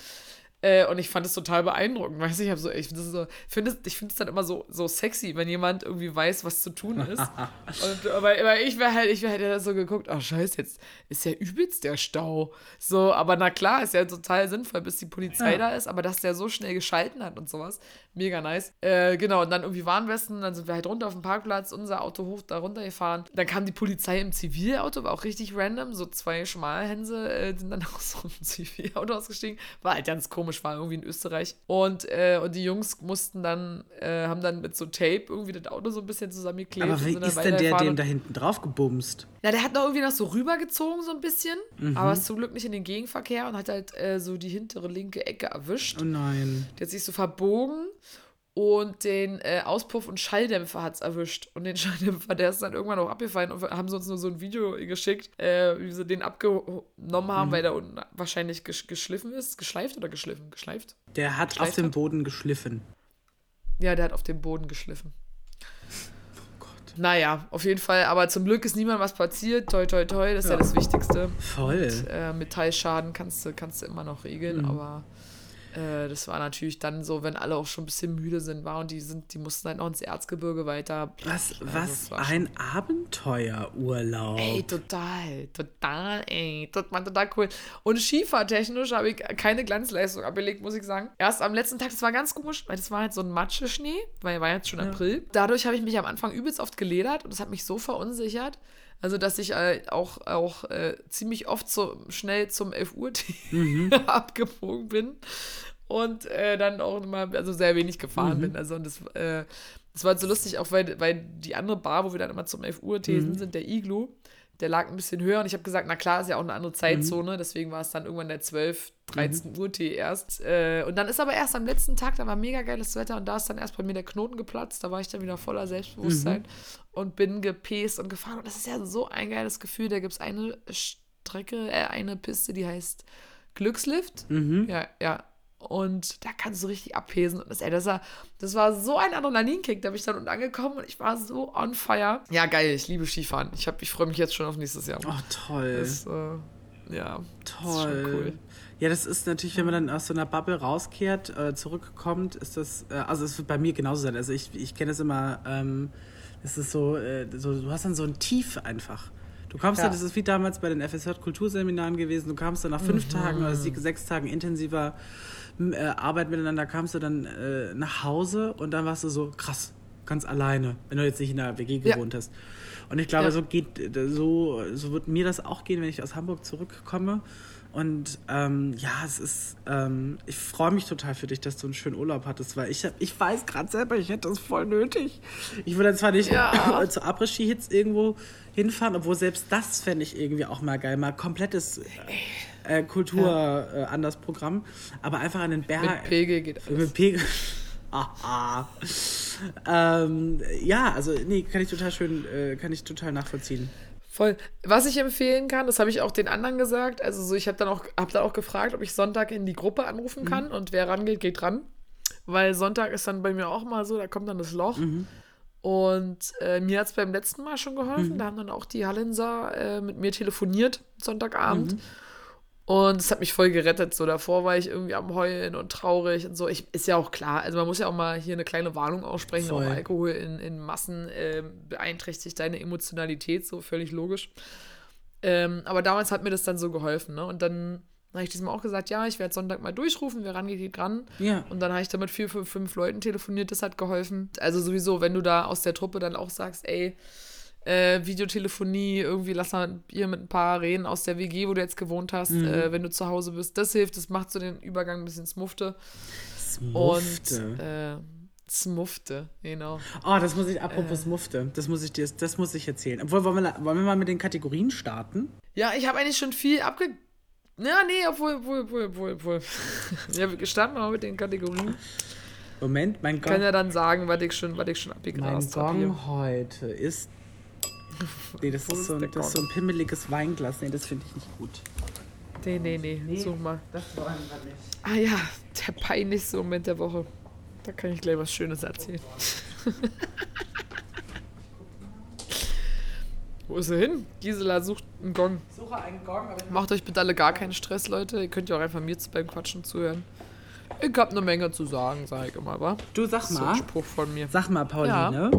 Äh, und ich fand es total beeindruckend. Weißt du, ich habe so, ich finde es so, find es dann immer so, so sexy, wenn jemand irgendwie weiß, was zu tun ist. [laughs] und, aber, aber ich wäre halt, ich wäre halt so geguckt, oh scheiße, jetzt ist ja übelst der Stau. So, aber na klar, ist ja total sinnvoll, bis die Polizei Ja. da ist, aber dass der so schnell geschalten hat und sowas, mega nice. Äh, genau, und dann irgendwie Warnwesten, dann sind wir halt runter auf dem Parkplatz, unser Auto hoch da runtergefahren. Dann kam die Polizei im Zivilauto, war auch richtig random, so zwei Schmalhänse äh, sind dann [laughs] aus so einem Zivilauto ausgestiegen. War halt ganz komisch, war irgendwie in Österreich. Und, äh, und die Jungs mussten dann, äh, haben dann mit so Tape irgendwie das Auto so ein bisschen zusammengeklebt. Aber wie ist denn der dem da hinten drauf gebumst? Ja, der hat noch irgendwie noch so rübergezogen, so ein bisschen. Mhm. Aber ist zum Glück nicht in den Gegenverkehr und hat halt äh, so die hintere linke Ecke erwischt. Oh nein. Der hat sich so verbogen und den äh, Auspuff- und Schalldämpfer hat es erwischt. Und den [laughs] Schalldämpfer, der ist dann irgendwann auch abgefallen und haben sie uns nur so ein Video geschickt, äh, wie sie den abgenommen haben, weil der unten wahrscheinlich gesch geschliffen ist. Geschleift oder geschliffen? Geschleift? Der hat auf Schleift dem? Boden geschliffen. Ja, der hat auf dem Boden geschliffen. Naja, auf jeden Fall. Aber zum Glück ist niemand was passiert. Toi, toi, toi. Das ist ja, Ja. das Wichtigste. Voll. äh, Metallschaden kannst du, kannst du immer noch regeln, Mhm. aber äh, das war natürlich dann so, wenn alle auch schon ein bisschen müde sind, war und die sind, die mussten halt noch ins Erzgebirge weiter. Was, Also, was ein Abenteuerurlaub. Ey, total, total, ey, war total cool. Und skifahrtechnisch habe ich keine Glanzleistung abgelegt, muss ich sagen. Erst am letzten Tag, das war ganz komisch, weil das war halt so ein Matscheschnee, weil war jetzt schon April. Dadurch habe ich mich am Anfang übelst oft geledert und das hat mich so verunsichert. Also, dass ich äh, auch, auch äh, ziemlich oft so schnell zum 11 Uhr [laughs] abgebogen bin und äh, dann auch immer, also sehr wenig gefahren bin. Also, und das, äh, das war so lustig, auch weil, weil die andere Bar, wo wir dann immer zum 11 Uhr Thesen sind, der Iglu, der lag ein bisschen höher und ich habe gesagt, na klar, ist ja auch eine andere Zeitzone, deswegen war es dann irgendwann der 12, 13 Uhr Tee erst. Äh, und dann ist aber erst am letzten Tag, da war mega geiles Wetter und da ist dann erst bei mir der Knoten geplatzt, da war ich dann wieder voller Selbstbewusstsein und bin gepest und gefahren. Und das ist ja so ein geiles Gefühl, da gibt es eine Strecke, äh, eine Piste, die heißt Glückslift. Ja, ja. Und da kannst du richtig abpesen. Und das, ey, das, war, das war so ein Adrenalinkick. Da bin ich dann unten angekommen und ich war so on fire. Ja, geil. Ich liebe Skifahren. Ich, hab- ich freue mich jetzt schon auf nächstes Jahr. Oh, toll. Das, äh, ja. Toll. Das ist schon cool. Ja, das ist natürlich, wenn man dann aus so einer Bubble rauskehrt, äh, zurückkommt, ist das, äh, also es wird bei mir genauso sein. Also ich, ich kenne es immer, ähm, es ist so, äh, so, du hast dann so ein Tief einfach. Du kommst Ja. dann, das ist wie damals bei den FSJ-Kulturseminaren gewesen, du kamst dann nach fünf Tagen oder sechs Tagen intensiver äh, Arbeit miteinander, kamst du dann äh, nach Hause und dann warst du so, krass, ganz alleine, wenn du jetzt nicht in der WG Ja. gewohnt hast. Und ich glaube, Ja. so geht, äh, so, so wird mir das auch gehen, wenn ich aus Hamburg zurückkomme. Und ähm, ja, es ist, ähm, ich freue mich total für dich, dass du einen schönen Urlaub hattest, weil ich, ich weiß gerade selber, ich hätte es voll nötig. Ich würde zwar nicht Ja. [laughs] zu Après-Ski-Hits irgendwo hinfahren, obwohl selbst das fände ich irgendwie auch mal geil. Mal komplettes äh, Kultur äh, anders Programm, aber einfach an den Berg. Mit Pegel geht alles. Mit Pegel. [laughs] Aha. ähm, ja, also nee, kann ich total schön, äh, kann ich total nachvollziehen. Voll. Was ich empfehlen kann, das habe ich auch den anderen gesagt. Also so, ich habe dann auch, habe dann auch gefragt, ob ich Sonntag in die Gruppe anrufen kann und wer rangeht, geht ran. Weil Sonntag ist dann bei mir auch mal so, da kommt dann das Loch. Und äh, mir hat es beim letzten Mal schon geholfen. Da haben dann auch die Hallenser äh, mit mir telefoniert, Sonntagabend. Und es hat mich voll gerettet. So davor war ich irgendwie am Heulen und traurig und so. Ich, ist ja auch klar. Also man muss ja auch mal hier eine kleine Warnung aussprechen. Voll. Auch Alkohol in, in Massen ähm, beeinträchtigt deine Emotionalität, so völlig logisch. Ähm, aber damals hat mir das dann so geholfen. Ne? Und dann habe ich diesmal auch gesagt, ja, ich werde Sonntag mal durchrufen, wer rangeht, geht ran. Ja. Und dann habe ich da mit vier, fünf, fünf Leuten telefoniert, das hat geholfen. Also sowieso, wenn du da aus der Truppe dann auch sagst, ey, äh, Videotelefonie, irgendwie lass mal hier mit ein paar reden aus der WG, wo du jetzt gewohnt hast, äh, wenn du zu Hause bist. Das hilft, das macht so den Übergang ein bisschen smufte. Mufte. Und äh, smufte, genau. Oh, das muss ich, Äh. apropos Mufte, das muss ich dir, das muss ich erzählen. Obwohl, wollen wir, wollen wir mal mit den Kategorien starten? Ja, ich habe eigentlich schon viel abge... Ja, nee, obwohl, obwohl, obwohl, obwohl, obwohl. [laughs] ja, wir starten mal mit den Kategorien. Moment, mein Ich kann ja dann sagen, was ich schon, was ich schon mein abgegrast habe. hier. Gong heute ist. Nee, das ist, so ein, das ist so ein pimmeliges Weinglas. Nee, das finde ich nicht gut. Nee, nee, nee, such mal. Das wollen wir nicht. Ah ja, der peinlichste Moment der Woche. Da kann ich gleich was Schönes erzählen. [laughs] Wo ist er hin? Gisela sucht einen Gong. Suche einen Gong, aber ich Macht euch bitte alle gar keinen Stress, Leute. Ihr könnt ja auch einfach mir beim Quatschen zuhören. Ich hab eine Menge zu sagen, sag ich immer, wa? Du sag So ein mal, Spruch von mir. sag mal, Pauline.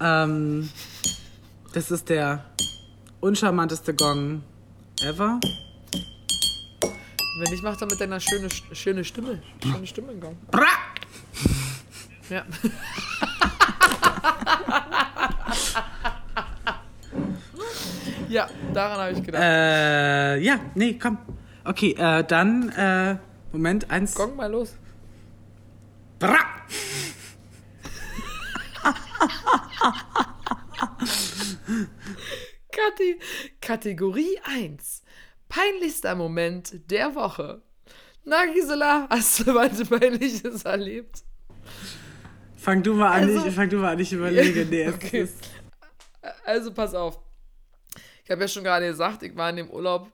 Ähm, das ist der uncharmanteste Gong ever. Wenn ich mach dann mit deiner schöne, schöne Stimme. Schöne Stimme in Gang. Bra! Ja. [laughs] ja, daran habe ich gedacht. Äh, ja, nee, komm. Okay, äh, dann, äh, Moment, eins. Gong mal los. Bra! [laughs] [laughs] Kate Kategorie 1. Peinlichster Moment der Woche. Na, Gisela, hast du was [laughs] Peinliches erlebt? Fang du mal an, Also- ich, fang du mal an, ich überlege. Nee, [laughs] Okay. ist, Also, pass auf. Ich habe ja schon gerade gesagt, ich war in dem Urlaub.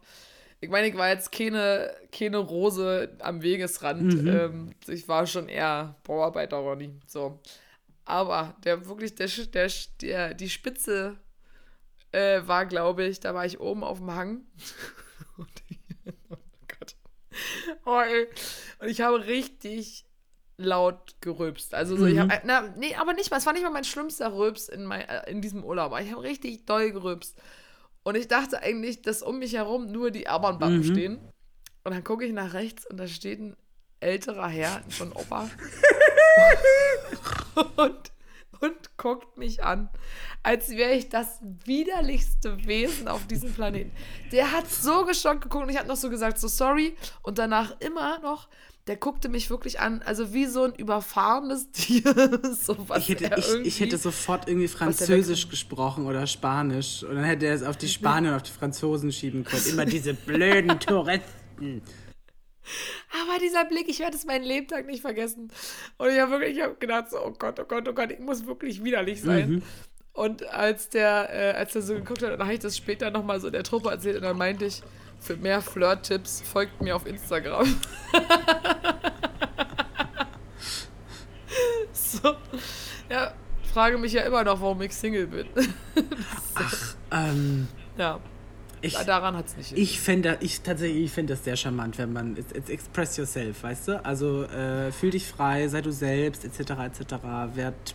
Ich meine, ich war jetzt keine, keine Rose am Wegesrand. Ähm, ich war schon eher Bauarbeiter, Ronny. So. Aber der wirklich, der, der, der, die Spitze äh, war, glaube ich, da war ich oben auf dem Hang. [laughs] Und ich, oh Gott. Oh, ey. Und ich habe richtig laut gerülpst. Also so, ich hab, na, nee, aber nicht mal, es war nicht mal mein schlimmster Rülps in, mein, äh, in diesem Urlaub. Aber ich habe richtig doll gerülpst. Und ich dachte eigentlich, dass um mich herum nur die Armbandbacken stehen. Und dann gucke ich nach rechts und da steht ein älterer Herr, so ein Opa. [laughs] und, und guckt mich an, als wäre ich das widerlichste Wesen auf diesem Planeten. Der hat so geschockt geguckt und ich habe noch so gesagt, so sorry. Und danach immer noch, der guckte mich wirklich an, also wie so ein überfahrenes [laughs] Tier. so was ich, hätte, ich, ich hätte sofort irgendwie Französisch gesprochen oder Spanisch. Und dann hätte er es auf die Spanier und auf die Franzosen schieben können. Immer diese blöden [laughs] Touristen. Aber dieser Blick, ich werde es meinen Lebtag nicht vergessen. Und ich habe wirklich ich hab gedacht, so, oh Gott, oh Gott, oh Gott, ich muss wirklich widerlich sein. Mhm. Und als der, äh, als er so geguckt hat, dann habe ich das später nochmal so der Truppe erzählt und dann meinte ich, für mehr Flirt-Tipps folgt mir auf Instagram. [laughs] so. Ja, frage mich ja immer noch, warum ich Single bin. [laughs] Ähm, ja, ich, daran hat es nicht. ich finde ich tatsächlich ich finde das sehr charmant, wenn man it's, it's express yourself, weißt du? Also äh, fühl dich frei, sei du selbst, etc. etc. Werd,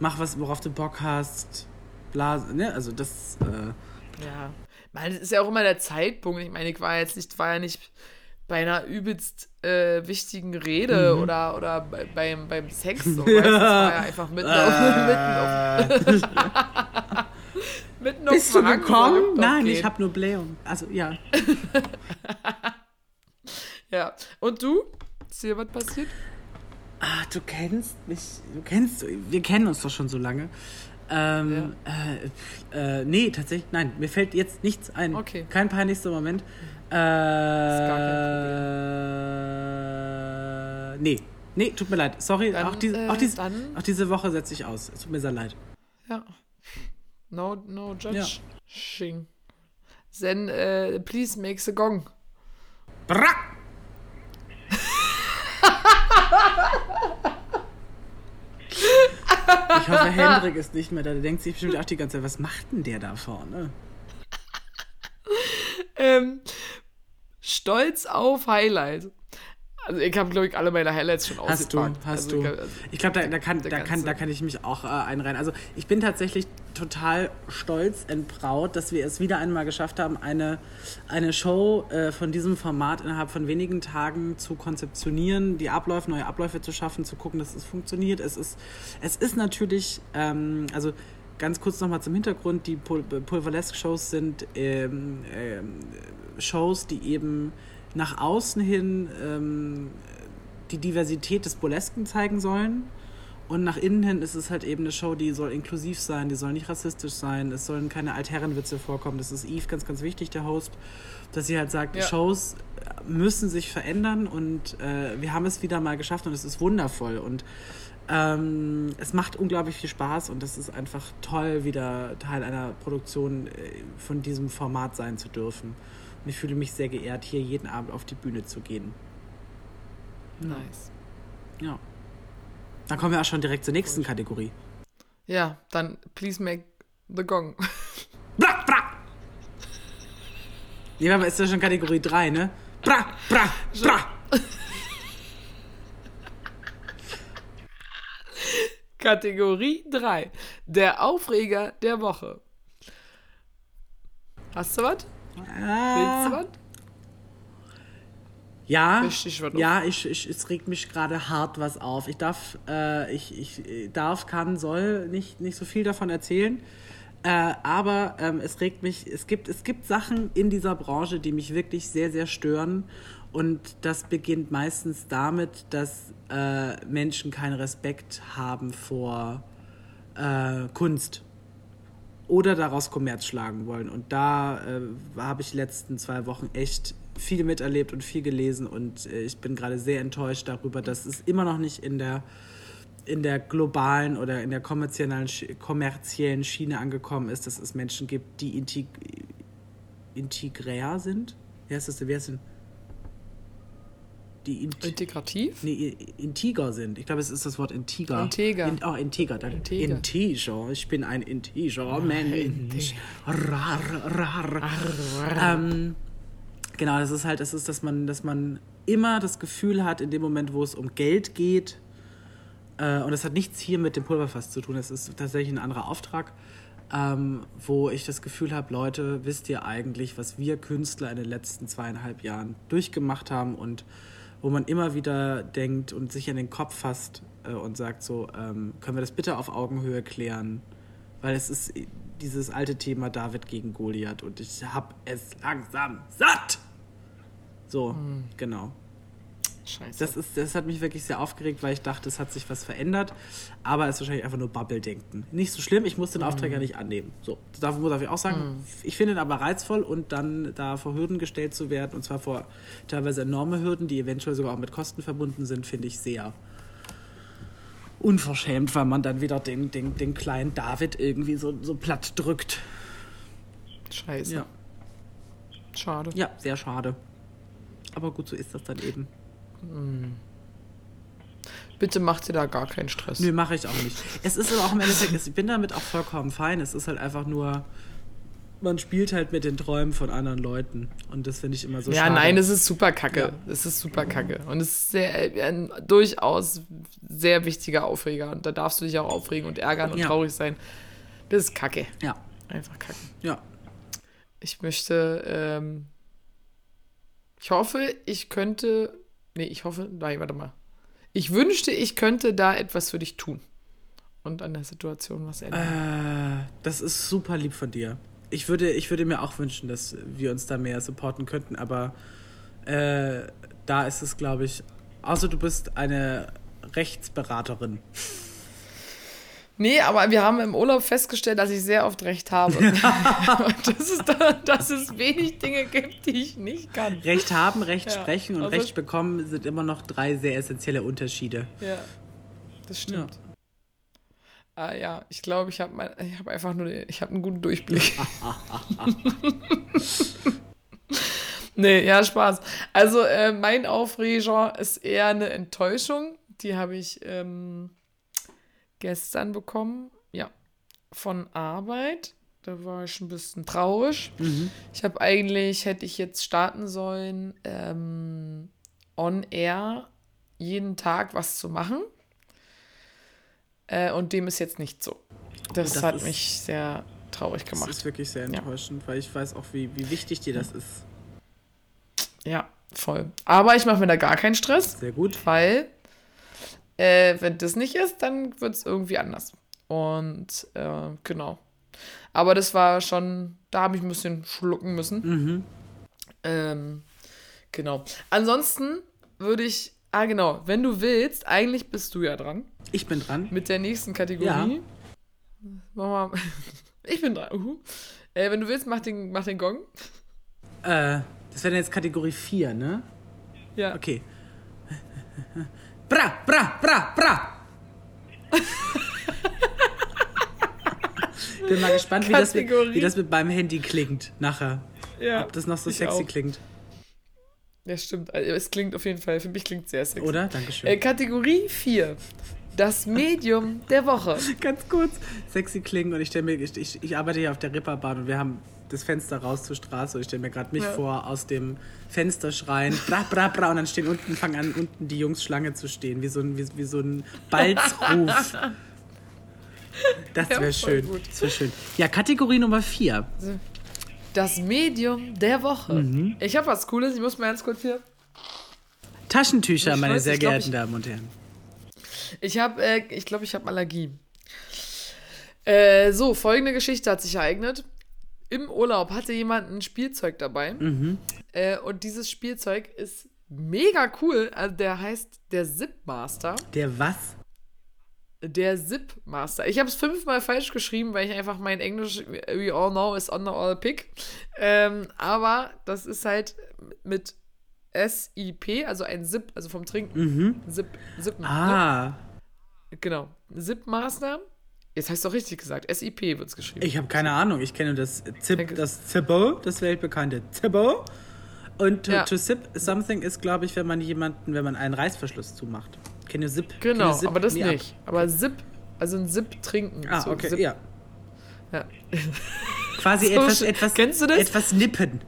mach was, worauf du Bock hast. Bla, ne? Also das. Äh, Ja. Weil es ist ja auch immer der Zeitpunkt. Ich meine, ich war jetzt nicht, war ja nicht bei einer übelst äh, wichtigen Rede Mhm. oder, oder bei, beim, beim Sex. So, [laughs] weißt, du? das war ja einfach mitten auf, mitten auf, mitten auf Bist du gekommen? Nein, ich geht. habe nur Blähung. Also ja. [laughs] Ja. Und du? Ist dir was passiert? Ah, du kennst mich, du kennst, wir kennen uns doch schon so lange. Ähm, äh, äh, nee, tatsächlich, nein, mir fällt jetzt nichts ein. Okay. Kein peinlichster Moment. Äh, gar kein Nee, nee, tut mir leid. Sorry, Dann, auch, diese, äh, auch, diese, dann- auch diese Woche setze ich aus. Es tut mir sehr leid. Ja. No, no judging. Then, äh, please make the gong. Bra! Ich hoffe, Hendrik ist nicht mehr da. Der denkt sich bestimmt auch die ganze Zeit, was macht denn der da vorne? Ähm, stolz auf Highlight. Also ich habe, glaube ich, alle meine Highlights schon Hast du, hast also, du. Ich, also, glaube, da, da, kann, da, kann, da kann ich mich auch äh, einreihen. Also ich bin tatsächlich total stolz und proud, dass wir es wieder einmal geschafft haben, eine, eine Show äh, von diesem Format innerhalb von wenigen Tagen zu konzeptionieren, die Abläufe, neue Abläufe zu schaffen, zu gucken, dass es funktioniert. Es ist, es ist natürlich, ähm, also ganz kurz nochmal zum Hintergrund, die Pul Pulverlesque-Shows sind ähm, ähm, Shows, die eben nach außen hin ähm, die Diversität des Burlesken zeigen sollen. Und nach innen hin ist es halt eben eine Show, die soll inklusiv sein, die soll nicht rassistisch sein, es sollen keine Altherrenwitze vorkommen. Das ist Eve ganz, ganz wichtig, der Host, dass sie halt sagt, Ja. Shows müssen sich verändern und äh, wir haben es wieder mal geschafft und es ist wundervoll. Und ähm, es macht unglaublich viel Spaß und es ist einfach toll, wieder Teil einer Produktion äh, von diesem Format sein zu dürfen. Und ich fühle mich sehr geehrt, hier jeden Abend auf die Bühne zu gehen. Nice. Ja. Dann kommen wir auch schon direkt zur nächsten Kategorie. Ja, dann please make the gong. [laughs] Bra, bra! Nee, aber ist ja schon Kategorie 3, ne? Bra, bra, bra! [laughs] Kategorie 3. Der Aufreger der Woche. Hast du was? Willst du was? Ja, Richtig was auf. ja, ich, ich, es regt mich gerade hart was auf. Ich darf, äh, ich, ich darf, kann, soll nicht, nicht so viel davon erzählen. Äh, aber ähm, es regt mich, es gibt, es gibt Sachen in dieser Branche, die mich wirklich sehr, sehr stören. Und das beginnt meistens damit, dass äh, Menschen keinen Respekt haben vor äh, Kunst oder daraus Kommerz schlagen wollen. Und da äh, habe ich die letzten zwei Wochen echt viel miterlebt und viel gelesen und äh, ich bin gerade sehr enttäuscht darüber, dass es immer noch nicht in der in der globalen oder in der kommerziellen, kommerziellen Schiene angekommen ist, dass es Menschen gibt, die integ integrär sind. Wie heißt das denn? Wie heißt denn? Die int Integrativ? Nee, Integer sind. Ich glaube, es ist das Wort Integer. Integer. In, oh, Integer. Danke. Integer. Integer. Ich bin ein Integer Mensch. Rar, rar. Ähm, genau, das ist halt, das ist, dass man, dass man immer das Gefühl hat, in dem Moment, wo es um Geld geht, äh, und das hat nichts hier mit dem Pulverfass zu tun, das ist tatsächlich ein anderer Auftrag, ähm, wo ich das Gefühl habe, Leute, wisst ihr eigentlich, was wir Künstler in den letzten zweieinhalb Jahren durchgemacht haben und wo man immer wieder denkt und sich an den Kopf fasst äh, und sagt so, ähm, können wir das bitte auf Augenhöhe klären? Weil es ist dieses alte Thema David gegen Goliath und ich hab es langsam satt. So, genau. Scheiße. Das, ist, das hat mich wirklich sehr aufgeregt, weil ich dachte, es hat sich was verändert. Aber es ist wahrscheinlich einfach nur Bubble-Denken. Nicht so schlimm, ich muss den Auftrag ja nicht annehmen. So, darf, darf ich auch sagen. Ich finde ihn aber reizvoll und dann da vor Hürden gestellt zu werden, und zwar vor teilweise enorme Hürden, die eventuell sogar auch mit Kosten verbunden sind, finde ich sehr unverschämt, weil man dann wieder den, den, den kleinen David irgendwie so, so platt drückt. Scheiße. Ja. Schade. ja, sehr schade. Aber gut, so ist das dann eben. Bitte mach dir da gar keinen Stress. Nö, mache ich auch nicht. Es ist aber auch im Endeffekt, ich bin damit auch vollkommen fein. Es ist halt einfach nur, man spielt halt mit den Träumen von anderen Leuten. Und das finde ich immer so ja, schade. nein, es ist super kacke. Ja. Es ist super kacke. Und es ist sehr, ein durchaus sehr wichtiger Aufreger. Und da darfst du dich auch aufregen und ärgern und Ja. traurig sein. Das ist kacke. Ja, Einfach kacke. ja. Ich möchte, ähm, ich hoffe, ich könnte, nee, ich hoffe, nein, warte mal. Ich wünschte, ich könnte da etwas für dich tun. Und an der Situation was ändern. Äh, das ist super lieb von dir. Ich würde, ich würde mir auch wünschen, dass wir uns da mehr supporten könnten, aber äh, da ist es, glaube ich, außer du bist eine Rechtsberaterin. Nee, aber wir haben im Urlaub festgestellt, dass ich sehr oft recht habe. [laughs] Und dass es, da, dass es wenig Dinge gibt, die ich nicht kann. Recht haben, Recht Ja, sprechen und also- Recht bekommen sind immer noch drei sehr essentielle Unterschiede. Ja, das stimmt. Ah ja, ich glaube, ich habe habe einfach nur, ich habe einen guten Durchblick. [laughs] [laughs] nee, ja, Spaß. Also äh, mein Aufreger ist eher eine Enttäuschung. Die habe ich ähm, gestern bekommen. Ja, von Arbeit. Da war ich ein bisschen traurig. Ich habe eigentlich, hätte ich jetzt starten sollen, ähm, on air jeden Tag was zu machen. Äh, und dem ist jetzt nicht so. Das, Das hat mich sehr traurig Das gemacht. ist wirklich sehr Ja. enttäuschend, weil ich weiß auch, wie, wie wichtig dir das ist. Ja, voll. Aber ich mache mir da gar keinen Stress, Sehr gut. weil äh, wenn das nicht ist, dann wird es irgendwie anders. Und äh, genau. Aber das war schon, da habe ich ein bisschen schlucken müssen. Mhm. Ähm, genau. Ansonsten würde ich, ah genau, wenn du willst, eigentlich bist du ja dran Ich bin dran. mit der nächsten Kategorie. Ja. Machen wir, [laughs] ich bin dran. Uhu. Äh, wenn du willst, mach den, mach den Gong. Äh, das wäre jetzt Kategorie 4, ne? Ja. Okay. Bra, bra, bra, bra! [laughs] Bin mal gespannt, wie das, mit, wie das mit meinem Handy klingt nachher. ja. Ob das noch so sexy auch. klingt. Ja, stimmt. Also, es klingt auf jeden Fall, für mich klingt sehr sexy. Oder? Dankeschön. Äh, Kategorie 4. Das Medium der Woche. [laughs] Ganz kurz. Sexy klingen und ich stelle mir, ich, ich, arbeite hier auf der Ripperbahn und wir haben das Fenster raus zur Straße und ich stelle mir gerade mich Ja. vor, aus dem Fenster schreien, bra, bra, bra und dann stehen unten, fangen an, unten die Jungs Schlange zu stehen, wie so ein, wie, wie so ein Balzruf. [laughs] Das Ja, wäre voll schön. gut. Das wäre schön. Ja, Kategorie Nummer vier. Das Medium der Woche. Mhm. Ich habe was Cooles, ich muss mal ganz kurz hier. Taschentücher, Ich meine weiß, sehr glaub, geehrten ich- Damen und Herren. Ich habe, äh, ich glaube, ich habe Allergie. Äh, so, folgende Geschichte hat sich ereignet. Im Urlaub hatte jemand ein Spielzeug dabei. Mhm. Äh, und dieses Spielzeug ist mega cool. Also der heißt der Zip Master. Der was? Der Zip Master. Ich habe es fünfmal falsch geschrieben, weil ich einfach mein Englisch, we all know, is on the all pick. Ähm, aber das ist halt mit S-I-P, also ein Zip, also vom Trinken. Zip, Zip, ne? Ah, Genau. Master. Jetzt heißt es doch richtig gesagt. S-I-P wird es geschrieben. ich habe keine Ahnung. Ich kenne das Zip, das Zippo, das weltbekannte Zippo. Und to, Ja. to sip something ist, glaube ich, wenn man jemanden, wenn man einen Reißverschluss zumacht. Zip? can genau, zip aber das nicht. Aber Zip, also ein Zip trinken. Ah, So, okay, Zip, ja. ja. Quasi [laughs] So etwas, etwas, Kennst du das? etwas nippen.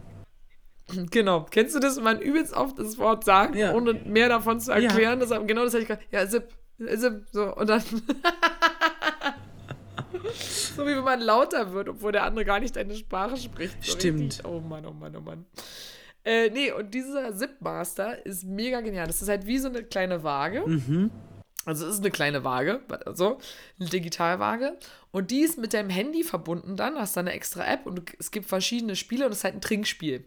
Genau. Kennst du das, wenn man übelst oft das Wort sagt, Ja. ohne mehr davon zu erklären? Das, genau das hatte ich gerade. Ja, Zip. Zip. So, und dann. [laughs] so wie wenn man lauter wird, obwohl der andere gar nicht deine Sprache spricht. So Stimmt. Richtig. Oh Mann, oh Mann, oh Mann. Äh, nee, und dieser Zip-Master ist mega genial. Das ist halt wie so eine kleine Waage. Also es ist eine kleine Waage, also eine Digitalwaage. Und die ist mit deinem Handy verbunden dann, hast dann eine extra App und es gibt verschiedene Spiele und es ist halt ein Trinkspiel.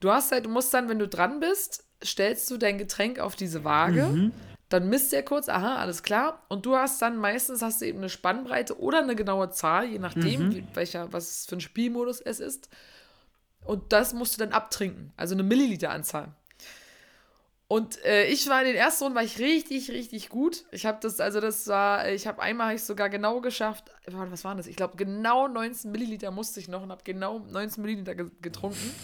Du hast halt, du musst dann, wenn du dran bist, stellst du dein Getränk auf diese Waage, dann misst er kurz, aha, alles klar. Und du hast dann meistens hast du eben eine Spannbreite oder eine genaue Zahl, je nachdem, wie, welcher, was für ein Spielmodus es ist. Und das musst du dann abtrinken, also eine Milliliteranzahl. Und äh, ich war in den ersten Runden war ich richtig, richtig gut. Ich habe das, also das war, ich habe einmal ich sogar genau geschafft. Warte, Was waren das? Ich glaube, genau 19 Milliliter musste ich noch und habe genau 19 Milliliter ge getrunken.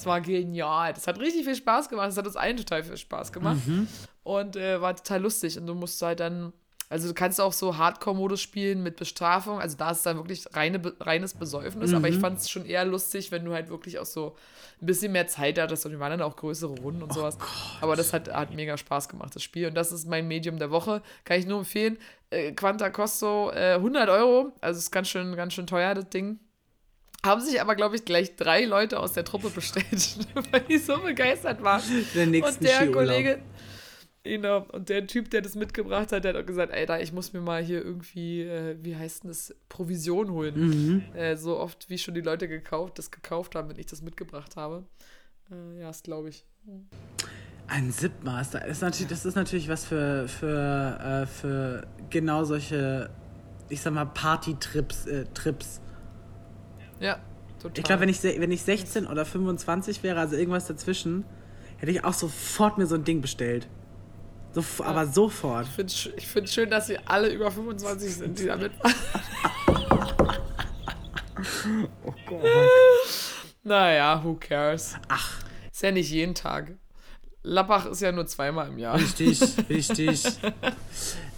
Das war genial. Das hat richtig viel Spaß gemacht. Das hat uns allen total viel Spaß gemacht. Und äh, war total lustig. Und du musst halt dann, also du kannst auch so Hardcore-Modus spielen mit Bestrafung. Also da ist es dann wirklich reine, reines Besäufnis. Aber ich fand es schon eher lustig, wenn du halt wirklich auch so ein bisschen mehr Zeit hattest. Und wir waren dann auch größere Runden und sowas. Aber das hat, hat mega Spaß gemacht, das Spiel. Und das ist mein Medium der Woche. Kann ich nur empfehlen. Äh, Quanta kostet so äh, 100 Euro. Also ist ganz schön, ganz schön teuer, das Ding. Haben sich aber, glaube ich, gleich drei Leute aus der Truppe bestellt, [laughs] weil die so begeistert waren. Der nächsten Und der Skiurlaub. Kollege, genau, und der Typ, der das mitgebracht hat, der hat auch gesagt, Alter, ich muss mir mal hier irgendwie, äh, wie heißt denn das, Provision holen. Mhm. Äh, so oft, wie schon die Leute gekauft, das gekauft haben, wenn ich das mitgebracht habe. Äh, ja, das glaube ich. Ein Zipmaster. Das ist natürlich, das ist natürlich was für, für, äh, für genau solche, ich sag mal, Party-Trips. Äh, Trips. Ja, total. Ich glaube, wenn ich, wenn ich 16 oder 25 wäre, also irgendwas dazwischen, hätte ich auch sofort mir so ein Ding bestellt. So, Aber sofort. Ich finde es ich find's schön, dass wir alle über 25 sind, die damit. [laughs] Oh Gott. naja, who cares? Ach, Ist ja nicht jeden Tag. Lappach ist ja nur zweimal im Jahr. richtig, [laughs] richtig.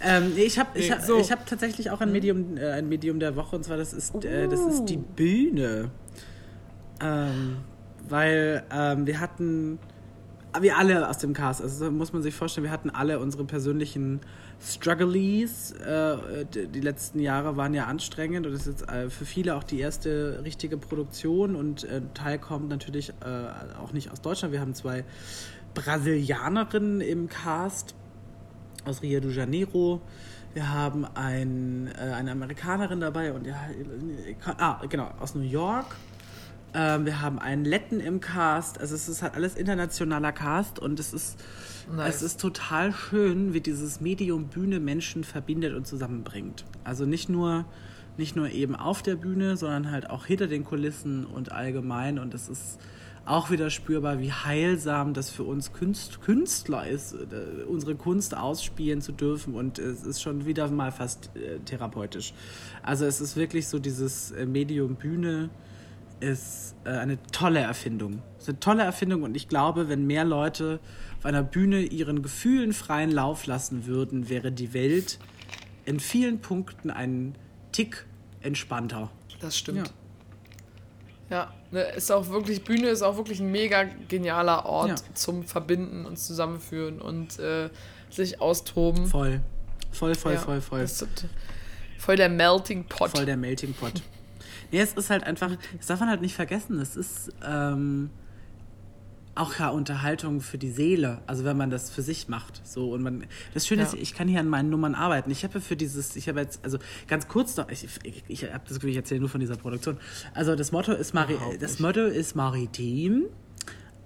Ähm, nee, ich habe ich Nee, hab, so. ich hab tatsächlich auch ein Medium, äh, ein Medium der Woche und zwar das ist, äh, das ist die Bühne. Ähm, weil ähm, wir hatten, wir alle aus dem Cast, also so muss man sich vorstellen, wir hatten alle unsere persönlichen Struggles. Äh, die, die letzten Jahre waren ja anstrengend und das ist jetzt äh, für viele auch die erste richtige Produktion und äh, ein Teil kommt natürlich äh, auch nicht aus Deutschland. Wir haben zwei Brasilianerinnen im Cast aus Rio de Janeiro. Wir haben ein, äh, eine Amerikanerin dabei und ja, ah, genau, aus New York. Ähm, wir haben einen Letten im Cast. Also es ist halt alles internationaler Cast und es ist, Nice. es ist total schön, wie dieses Medium Bühne Menschen verbindet und zusammenbringt. Also nicht nur, nicht nur eben auf der Bühne, sondern halt auch hinter den Kulissen und allgemein. Und es ist auch wieder spürbar, wie heilsam das für uns Künst, Künstler ist, äh, unsere Kunst ausspielen zu dürfen. Und es ist schon wieder mal fast äh, therapeutisch. Also es ist wirklich so dieses äh, Medium Bühne ist äh, eine tolle Erfindung. Es ist eine tolle Erfindung und ich glaube, wenn mehr Leute auf einer Bühne ihren Gefühlen freien Lauf lassen würden, wäre die Welt in vielen Punkten ein Tick entspannter. Das stimmt. Ja, ne, ist auch wirklich, Bühne ist auch wirklich ein mega genialer Ort Ja. zum Verbinden und Zusammenführen und äh, sich austoben. Voll. Voll, voll, Ja, voll, voll. Voll der Melting Pot. Voll der Melting Pot. Nee, es ist halt einfach, das darf man halt nicht vergessen, es ist ähm, auch ja Unterhaltung für die Seele, also wenn man das für sich macht. So und man, das Schöne Ja. ist, ich kann hier an meinen Nummern arbeiten. Ich habe für dieses, ich habe jetzt, also ganz kurz noch, ich, ich, ich habe das Gefühl, ich erzähle nur von dieser Produktion. Also das Motto ist, Mari das Motto ist maritim.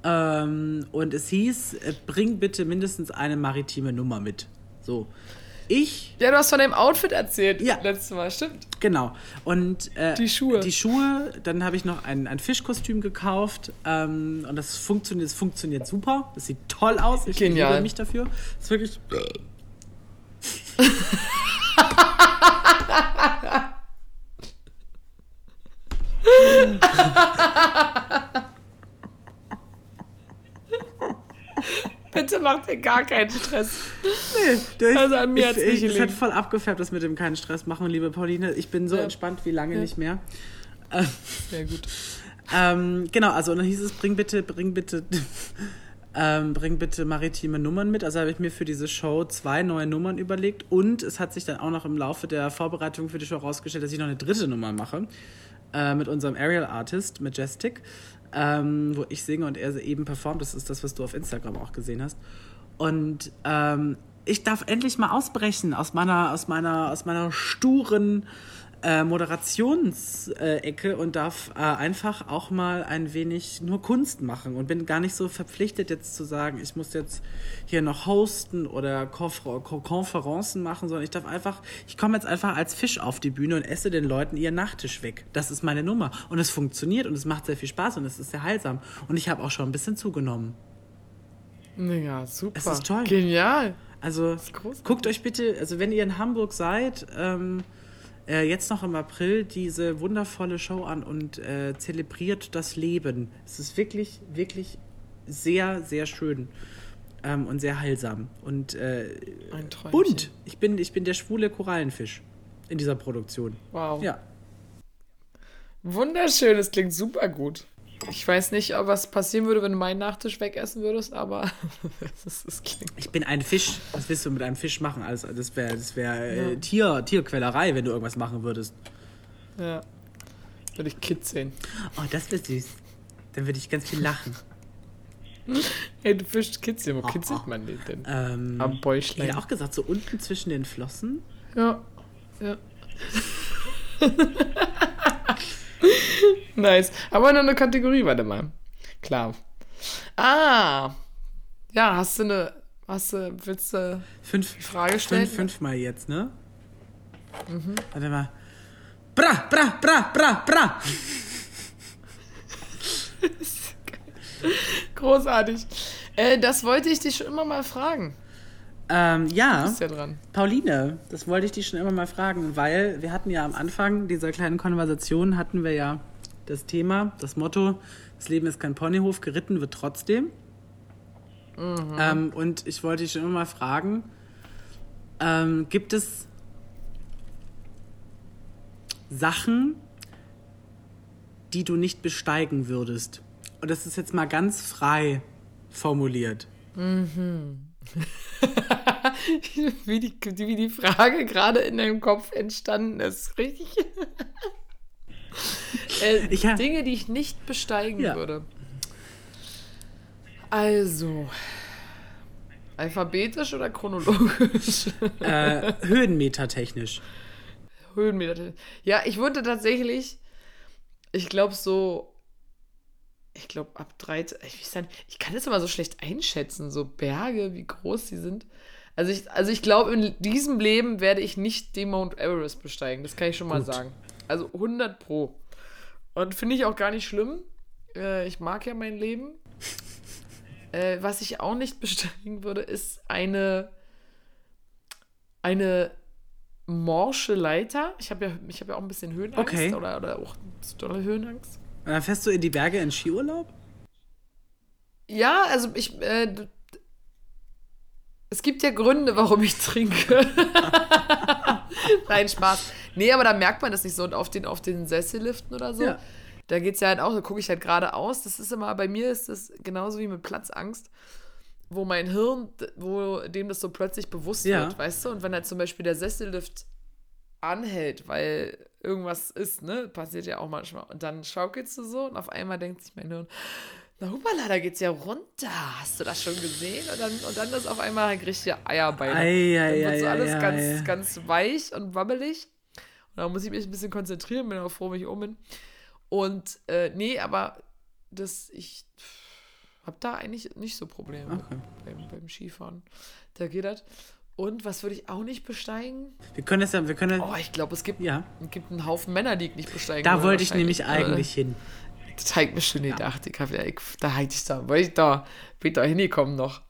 Ähm, und es hieß, äh, bring bitte mindestens eine maritime Nummer mit. So. Ich Ja, du hast von dem Outfit erzählt Ja. letztes Mal, stimmt. Genau. Und äh, Die Schuhe. Die Schuhe, dann habe ich noch ein, ein Fischkostüm gekauft. Ähm, und das funktioniert, das funktioniert super. Das sieht toll aus. Ich Genial. liebe mich dafür. Das ist wirklich. [laughs] [laughs] Bitte mach dir gar keinen Stress. Das, Also an mir hat's ich, nicht ich, Es hat voll abgefärbt, das mit dem keinen Stress machen, liebe Pauline. Ich bin so Ja. entspannt wie lange Ja. nicht mehr. Sehr gut. [laughs] Ähm, genau, also und dann hieß es, bring bitte, bring bitte, [laughs] ähm, bring bitte maritime Nummern mit. Also habe ich mir für diese Show zwei neue Nummern überlegt und es hat sich dann auch noch im Laufe der Vorbereitung für die Show herausgestellt, dass ich noch eine dritte Nummer mache äh, mit unserem Aerial Artist Majestic, ähm, wo ich singe und er eben performt. Das ist das, was du auf Instagram auch gesehen hast. Und ähm, ich darf endlich mal ausbrechen aus meiner, aus meiner, aus meiner sturen äh, Moderationsecke und darf äh, einfach auch mal ein wenig nur Kunst machen und bin gar nicht so verpflichtet jetzt zu sagen, ich muss jetzt hier noch hosten oder Konfer Ko- Konferenzen machen, sondern ich darf einfach, ich komme jetzt einfach als Fisch auf die Bühne und esse den Leuten ihren Nachtisch weg. Das ist meine Nummer und es funktioniert und es macht sehr viel Spaß und es ist sehr heilsam und ich habe auch schon ein bisschen zugenommen. Ja, super. Es ist toll. Genial. Also guckt euch bitte, also wenn ihr in Hamburg seid, ähm, äh, jetzt noch im April diese wundervolle Show an und äh, zelebriert das Leben. Es ist wirklich, wirklich sehr, sehr schön ähm, und sehr heilsam. Und äh, bunt. Ich bin, ich bin der schwule Korallenfisch in dieser Produktion. Wow. Ja. Wunderschön, es klingt super gut. Ich weiß nicht, ob was passieren würde, wenn du meinen Nachtisch wegessen würdest, aber [laughs] das, das klingt. Ich bin ein Fisch. Was willst du mit einem Fisch machen? Also, das wäre das wär, äh, Tier, Tierquälerei, wenn du irgendwas machen würdest. Ja. Würde ich kitzeln. Oh, das wäre süß. Dann würde ich ganz viel lachen. [laughs] Hey, du fischst kitzeln. Wo kitzelt man den denn? Ähm, Am Ich Bäuchlein. hätte auch gesagt, so unten zwischen den Flossen. Ja. Ja. [laughs] [laughs] nice. Aber noch eine Kategorie, warte mal. Klar. Ah. Ja, hast du eine. Hast du. Willst du. Fünf, Frage stellen? fünf, fünfmal jetzt, ne? Warte mal. Bra, bra, bra, bra, bra. [laughs] Großartig. Äh, das wollte ich dich schon immer mal fragen. Ähm, ja, Ist ja dran. Pauline, das wollte ich dich schon immer mal fragen, weil wir hatten ja am Anfang dieser kleinen Konversation hatten wir ja das Thema, das Motto, das Leben ist kein Ponyhof, geritten wird trotzdem. Ähm, und ich wollte dich schon immer mal fragen, ähm, gibt es Sachen, die du nicht besteigen würdest? Und das ist jetzt mal ganz frei formuliert. [laughs] wie, die, wie die Frage gerade in deinem Kopf entstanden ist. Richtig. [laughs] äh, Ich ha- Dinge, die ich nicht besteigen Ja. würde. Also. Alphabetisch oder chronologisch? Äh, Höhenmeter-technisch. Höhenmeter. Ja, ich würde tatsächlich, ich glaube so, ich glaube ab 13, ich kann das immer so schlecht einschätzen, so Berge, wie groß die sind. Also ich, also ich glaube, in diesem Leben werde ich nicht den Mount Everest besteigen, das kann ich schon mal Gut. sagen. Also 100 pro. Und finde ich auch gar nicht schlimm. Äh, ich mag ja mein Leben. Äh, was ich auch nicht [laughs] besteigen würde, ist eine, eine morsche Leiter. Ich habe ja, ich hab ja auch ein bisschen Höhenangst Okay. oder, oder auch dolle Höhenangst. Und dann fährst du in die Berge in Skiurlaub? Ja, also ich. Äh, es gibt ja Gründe, warum ich trinke. [laughs] Nein, Spaß. Nee, aber da merkt man das nicht so. Und auf den, auf den Sesselliften oder so, Ja. da geht es ja halt auch, da gucke ich halt geradeaus. Das ist immer, bei mir ist das genauso wie mit Platzangst, wo mein Hirn, wo dem das so plötzlich bewusst Ja. wird, weißt du? Und wenn halt zum Beispiel der Sessellift anhält, weil irgendwas ist, ne? Passiert ja auch manchmal. Und dann schaukelst du so und auf einmal denkt sich mein Hirn, na hupala, da geht's ja runter. Hast du das schon gesehen? Und dann, und dann ist auf einmal ein richtiger Eierbein. Ei, ei, dann wird so alles ei, ganz, ganz weich und wabbelig. Und da muss ich mich ein bisschen konzentrieren, bin auch froh, wenn ich um bin. Und äh, nee, aber das, ich habe da eigentlich nicht so Probleme Okay. beim, beim Skifahren. Da geht das. Und was würde ich auch nicht besteigen? Wir können das ja, wir können Oh, ich glaube, es gibt, ja. es gibt einen Haufen Männer, die ich nicht besteigen Da wollte ich nämlich eigentlich hin. Äh, das ich mir schon gedacht. Ich hab, ja, ich, da hätte ich da, wollte ich da, bin ich da hingekommen noch.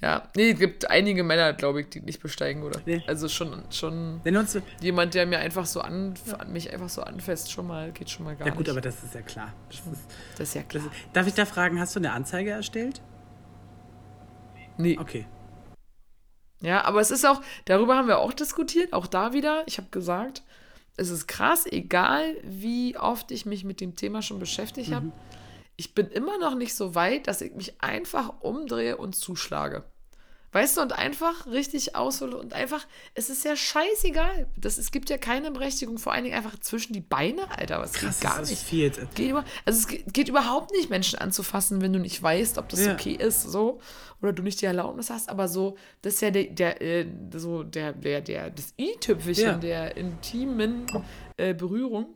Ja, nee, es gibt einige Männer, glaube ich, die nicht besteigen, oder? Nee. Also schon, schon Wenn uns, jemand, der mir einfach so an, an mich einfach so anfasst, schon mal, geht schon mal gar ja gut, nicht. aber das ist ja klar. Das ist, das ist ja klar. ist, darf ich da fragen, hast du eine Anzeige erstellt? nee. Okay. Ja, aber es ist auch, darüber haben wir auch diskutiert, auch da wieder. Ich habe gesagt, es ist krass, egal wie oft ich mich mit dem Thema schon beschäftigt habe. Ich bin immer noch nicht so weit, dass ich mich einfach umdrehe und zuschlage. Weißt du, und einfach richtig aushole und einfach, es ist ja scheißegal. Das, es gibt ja keine Berechtigung, vor allen Dingen einfach zwischen die Beine, Alter, was Krass, geht gar das nicht. viel. Geht über, also es geht, geht überhaupt nicht, Menschen anzufassen, wenn du nicht weißt, ob das Ja. okay ist, so. Oder du nicht die Erlaubnis hast, aber so, das ist ja der, der, äh, so der, der, der, das i-Tüpfelchen Ja. der intimen äh, Berührung.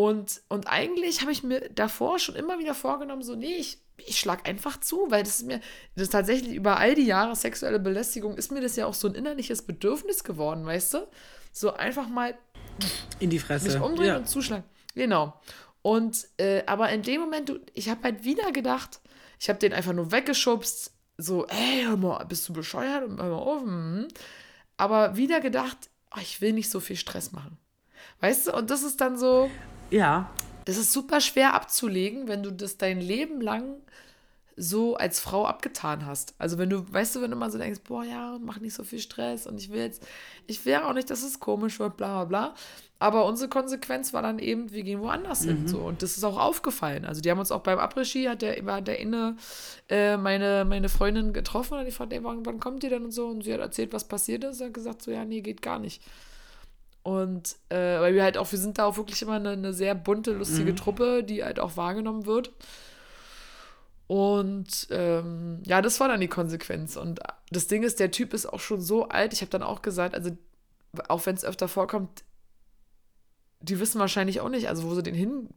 Und, und eigentlich habe ich mir davor schon immer wieder vorgenommen, so, nee, ich, ich schlag einfach zu, weil das ist mir, das ist tatsächlich über all die Jahre sexuelle Belästigung, ist mir das ja auch so ein innerliches Bedürfnis geworden, weißt du? So einfach mal In die Fresse. mich umdrehen ja. und zuschlagen. Genau. Und, äh, aber in dem Moment, du, ich habe halt wieder gedacht, ich habe den einfach nur weggeschubst, so, ey, hör mal, bist du bescheuert? Hör mal auf. mhm. Aber wieder gedacht, oh, ich will nicht so viel Stress machen. Weißt du, und das ist dann so, ja, das ist super schwer abzulegen, wenn du das dein Leben lang so als Frau abgetan hast. Also wenn du, weißt du, wenn du mal so denkst, boah, ja, mach nicht so viel Stress und ich will jetzt, ich will auch nicht, dass es komisch wird, bla bla bla. Aber unsere Konsequenz war dann eben, wir gehen woanders hin. So. Und das ist auch aufgefallen. Also die haben uns auch beim Après-Ski, hat der, war der Inne äh, meine, meine Freundin getroffen und die fragte, wann, kommt ihr denn und so? Und sie hat erzählt, was passiert ist. Er hat gesagt, so, ja, nee, geht gar nicht. Und äh, weil wir halt auch, wir sind da auch wirklich immer eine, eine sehr bunte, lustige Truppe, die halt auch wahrgenommen wird. Und ähm, ja, das war dann die Konsequenz. Und das Ding ist, der Typ ist auch schon so alt. Ich habe dann auch gesagt, also auch wenn es öfter vorkommt, die wissen wahrscheinlich auch nicht, also wo sie den hin,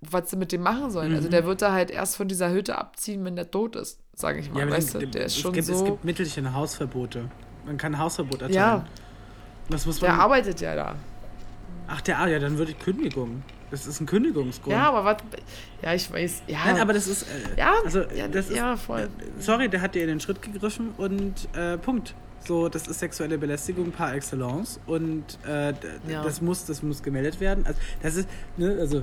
was sie mit dem machen sollen. Also der wird da halt erst von dieser Hütte abziehen, wenn der tot ist, sage ich mal. ja weißt du, der ist es schon gibt, Es so. gibt Mittelchen, Hausverbote. Man kann Hausverbot erteilen. Ja, Was muss der man. arbeitet ja da. Ach, der, ah, ja, dann würde ich Kündigung. Das ist ein Kündigungsgrund. Ja, aber was. Ja, ich weiß. Ja, Nein, aber das ist. Äh, Ja, also, ja, das ist, ja, voll. Sorry, der hat dir in den Schritt gegriffen und äh, Punkt. So, das ist sexuelle Belästigung par excellence und äh, Ja. das muss, das muss gemeldet werden. Also, das ist, ne, also,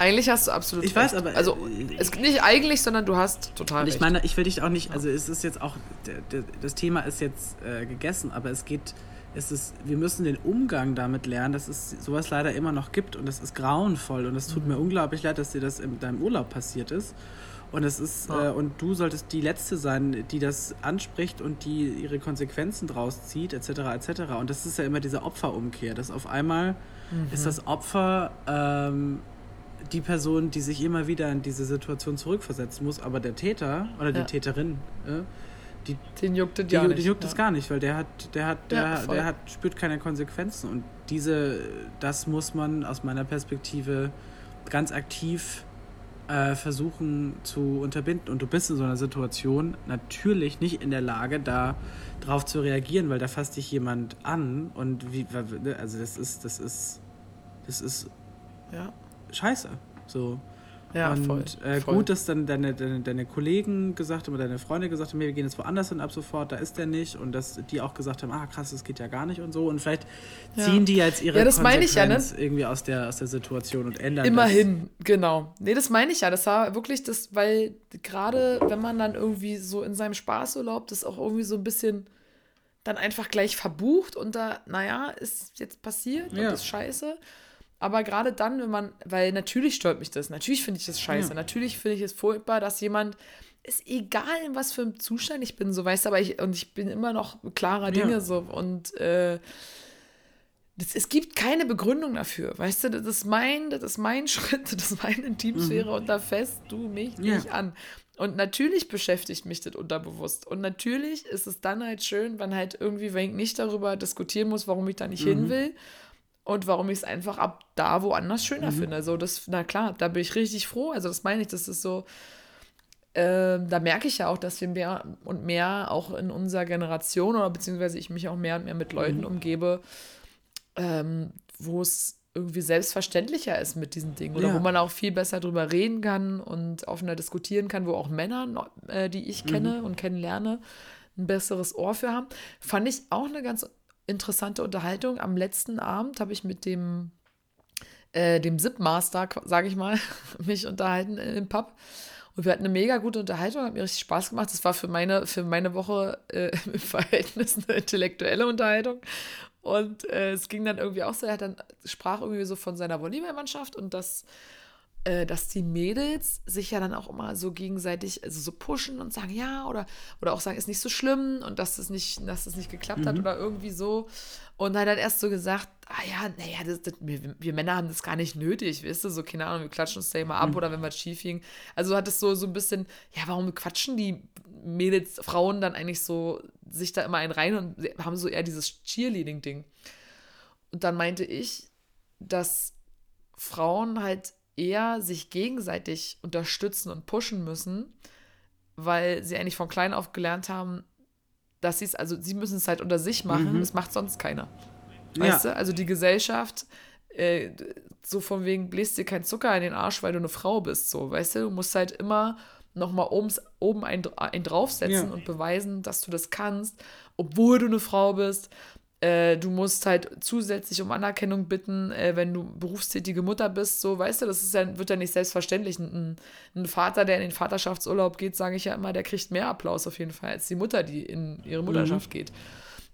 Eigentlich hast du absolut Ich weiß, recht. aber, Also, äh, es nicht eigentlich, sondern du hast total und ich recht. meine, ich will dich auch nicht, also es ist jetzt auch, der, der, das Thema ist jetzt äh, gegessen, aber es geht, es ist, wir müssen den Umgang damit lernen, dass es sowas leider immer noch gibt und das ist grauenvoll und es tut Mhm. mir unglaublich leid, dass dir das in deinem Urlaub passiert ist. Und es ist, Ja. äh, und du solltest die Letzte sein, die das anspricht und die ihre Konsequenzen draus zieht, etc. etc. Und das ist ja immer diese Opferumkehr, dass auf einmal Mhm. ist das Opfer ähm, die Person, die sich immer wieder in diese Situation zurückversetzen muss, aber der Täter oder die Ja. Täterin, äh, die, Den juckt es ja nicht. juckt ja. es gar nicht, weil der hat, der hat, der, Ja, der hat, spürt keine Konsequenzen. Und diese, das muss man aus meiner Perspektive ganz aktiv äh, versuchen zu unterbinden. Und du bist in so einer Situation natürlich nicht in der Lage, da drauf zu reagieren, weil da fasst dich jemand an und wie, also das ist, das ist, das ist Ja, scheiße. So. Ja und voll. Äh, voll. gut, dass dann deine, deine, deine Kollegen gesagt haben oder deine Freunde gesagt haben, wir gehen jetzt woanders hin ab sofort, da ist der nicht. Und dass die auch gesagt haben, ah krass, das geht ja gar nicht und so. Und vielleicht Ja. ziehen die jetzt ihre Ja, das meine ich ja, ne? Irgendwie aus der, aus der Situation und ändern Immerhin, genau. Nee, das meine ich ja. Das war wirklich das, weil gerade wenn man dann irgendwie so in seinem Spaßurlaub das auch irgendwie so ein bisschen dann einfach gleich verbucht und da, naja, ist jetzt passiert Ja. und ist scheiße. Aber gerade dann, wenn man, weil natürlich stört mich das, natürlich finde ich das scheiße, Ja. natürlich finde ich es furchtbar, dass jemand, ist egal in was für einem Zustand ich bin, so weißt du, aber ich, und ich bin immer noch klarer Ja. Dinge so und äh, das, es gibt keine Begründung dafür. Weißt du, das ist mein, das ist mein [laughs] Schritt, das ist meine Intimsphäre Mhm. und da fest du mich Ja. nicht an. Und natürlich beschäftigt mich das unterbewusst. Und natürlich ist es dann halt schön, wenn halt irgendwie, wenn ich nicht darüber diskutieren muss, warum ich da nicht Mhm. hin will und warum ich es einfach ab da woanders schöner Mhm. finde. Also das, na klar, da bin ich richtig froh. Also das meine ich, das ist so, ähm, da merke ich ja auch, dass wir mehr und mehr auch in unserer Generation oder beziehungsweise ich mich auch mehr und mehr mit Leuten Mhm. umgebe, ähm, wo es irgendwie selbstverständlicher ist mit diesen Dingen oder Ja. wo man auch viel besser drüber reden kann und offener diskutieren kann, wo auch Männer, äh, die ich kenne Mhm. und kennenlerne, ein besseres Ohr für haben. Fand ich auch eine ganz interessante Unterhaltung. Am letzten Abend habe ich mit dem äh, dem Zip-Master, sage ich mal, [laughs] mich unterhalten im Pub. Und wir hatten eine mega gute Unterhaltung, hat mir richtig Spaß gemacht. Das war für meine, für meine Woche äh, [laughs] im Verhältnis eine intellektuelle Unterhaltung. Und äh, es ging dann irgendwie auch so, er hat dann sprach irgendwie so von seiner Volleyballmannschaft und dass, äh, dass die Mädels sich ja dann auch immer so gegenseitig also so pushen und sagen, ja, oder, oder auch sagen, ist nicht so schlimm und dass es nicht, dass es nicht geklappt hat oder irgendwie so. Und dann hat er erst so gesagt, ah ja, naja, das, das, wir, wir Männer haben das gar nicht nötig, weißt du, so, keine Ahnung, wir klatschen uns da immer ab oder wenn was schief ging. Also hat es so, so ein bisschen, ja, warum quatschen die Mädels, Frauen dann eigentlich so sich da immer einen rein und haben so eher dieses Cheerleading-Ding. Und dann meinte ich, dass Frauen halt eher sich gegenseitig unterstützen und pushen müssen, weil sie eigentlich von klein auf gelernt haben, dass sie es, also sie müssen es halt unter sich machen, das macht sonst keiner. Weißt Ja. du? Also die Gesellschaft, äh, so von wegen, bläst dir kein Zucker in den Arsch, weil du eine Frau bist, so, weißt du? Du musst halt immer nochmal oben, einen draufsetzen Ja. und beweisen, dass du das kannst, obwohl du eine Frau bist. Äh, du musst halt zusätzlich um Anerkennung bitten, äh, wenn du berufstätige Mutter bist, so, weißt du, das ist ja, wird ja nicht selbstverständlich. Ein, ein Vater, der in den Vaterschaftsurlaub geht, sage ich ja immer, der kriegt mehr Applaus auf jeden Fall als die Mutter, die in ihre Mutterschaft geht.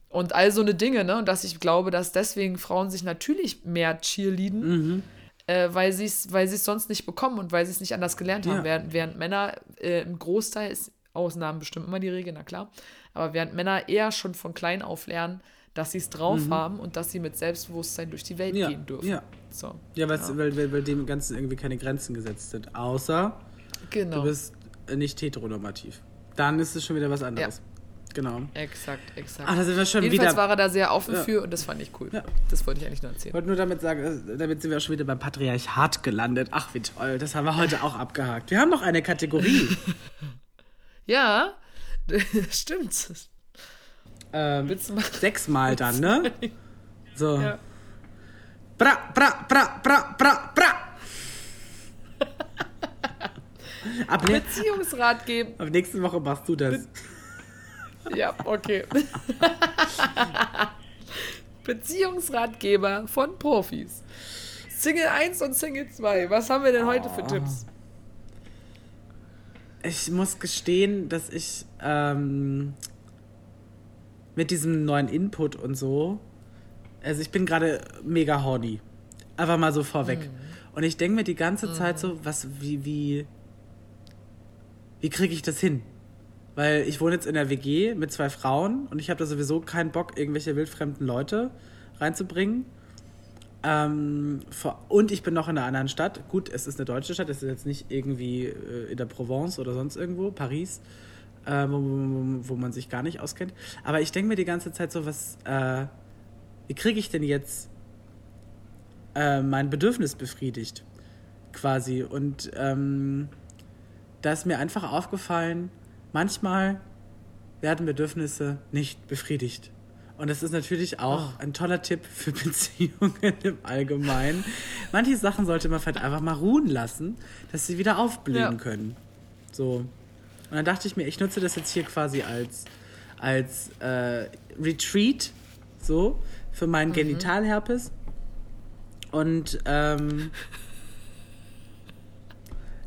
Und all so eine Dinge, ne? Und dass ich glaube, dass deswegen Frauen sich natürlich mehr cheerleaden, äh, weil sie es weil sie's sonst nicht bekommen und weil sie es nicht anders gelernt haben. Ja. Während, während Männer äh, im Großteil ist Ausnahmen bestimmt immer die Regel, na klar. Aber während Männer eher schon von klein auf lernen, dass sie es drauf haben und dass sie mit Selbstbewusstsein durch die Welt Ja, gehen dürfen. ja. So. Ja, weil's- Weil, weil, weil dem Ganzen irgendwie keine Grenzen gesetzt sind. Außer Genau. du bist nicht heteronormativ. Dann ist es schon wieder was anderes. Genau. exakt, exakt. Ach, da sind wir schon Jedenfalls wieder. war er da sehr offen Ja. für und das fand ich cool. Ja. Das wollte ich eigentlich nur Ich erzählen. wollte nur damit sagen, äh, damit sind wir auch schon wieder beim Patriarchat gelandet. Ach, wie toll. Das haben wir heute auch abgehakt. Wir haben noch eine Kategorie. [laughs] Ja, [laughs] stimmt. Ähm, sechsmal dann, [laughs] ne? So. Ja. Bra, bra, bra, bra, bra, bra. [laughs] Ab, Beziehungsrat geben. ab nächste Woche machst du das. Ja, okay. [laughs] Beziehungsratgeber von Profis. Single 1 und Single 2. Was haben wir denn heute für Tipps? Ich muss gestehen, dass ich ähm, mit diesem neuen Input und so, also ich bin gerade mega horny. Einfach mal so vorweg. Und ich denke mir die ganze Zeit so, was, wie, wie, wie kriege ich das hin? Weil ich wohne jetzt in der WG mit zwei Frauen und ich habe da sowieso keinen Bock, irgendwelche wildfremden Leute reinzubringen. Ähm, und ich bin noch in einer anderen Stadt. Gut, es ist eine deutsche Stadt, es ist jetzt nicht irgendwie äh, in der Provence oder sonst irgendwo, Paris, äh, wo, wo, wo man sich gar nicht auskennt. Aber ich denke mir die ganze Zeit so, was, äh, wie kriege ich denn jetzt äh, mein Bedürfnis befriedigt? Quasi. Und ähm, da ist mir einfach aufgefallen, manchmal werden Bedürfnisse nicht befriedigt. Und das ist natürlich auch ein toller Tipp für [laughs] Beziehungen im Allgemeinen. Manche Sachen sollte man vielleicht einfach mal ruhen lassen, dass sie wieder aufblühen Ja. können. So. Und dann dachte ich mir, ich nutze das jetzt hier quasi als, als äh, Retreat, so, für meinen Genitalherpes. Und ähm,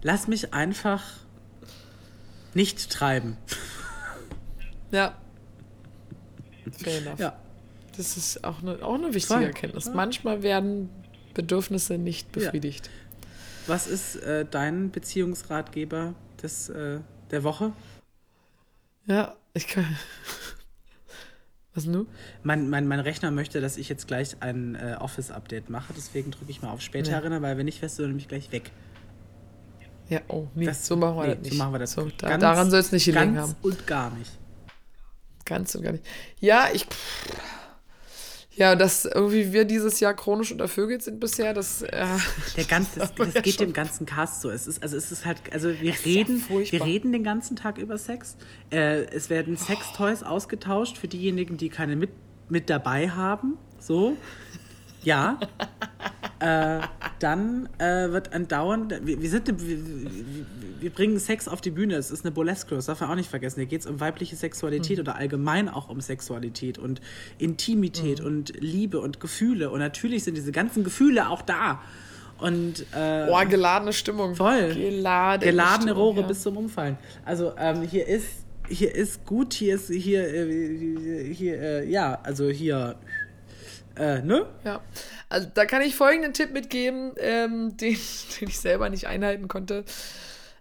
lass mich einfach nicht treiben. [laughs] Ja. Fair enough. Ja. Das ist auch eine, auch eine wichtige Voll. Erkenntnis. Manchmal werden Bedürfnisse nicht befriedigt. Was ist äh, dein Beziehungsratgeber des, äh, der Woche? Ja, ich kann. Was nun? Mein, mein, mein Rechner möchte, dass ich jetzt gleich ein äh, Office-Update mache, deswegen drücke ich mal auf später Ja. erinnern, weil wenn nicht, wärst du nämlich gleich weg. Ja, oh, nee, Das- so machen wir nee, das nicht. So machen wir das. So, da, Ganz- daran soll es nicht gelegen ganz haben. und gar nicht. Ganz und gar nicht. Ja, ich. Ja, dass irgendwie wir dieses Jahr chronisch untervögelt sind bisher, das. Äh, Der ganze, [laughs] das, das ja geht schon. dem ganzen Cast so. Es ist, also es ist halt, also wir reden, wir furchtbar. reden den ganzen Tag über Sex. Äh, es werden Sextoys ausgetauscht für diejenigen, die keine mit, mit dabei haben. So. Ja. Äh, dann äh, wird andauernd, wir, wir, sind, wir, wir, wir bringen Sex auf die Bühne. Es ist eine Burlesque, das darf man auch nicht vergessen. Hier geht es um weibliche Sexualität oder allgemein auch um Sexualität und Intimität und Liebe und Gefühle. Und natürlich sind diese ganzen Gefühle auch da. Und äh, Boah, geladene Stimmung. Voll. Geladene, geladene Stimmung, Rohre ja. bis zum Umfallen. Also ähm, hier ist hier ist gut, hier ist hier äh, hier äh, ja, also hier äh, ne? Ja, also da kann ich folgenden Tipp mitgeben, ähm, [laughs] den, den ich selber nicht einhalten konnte.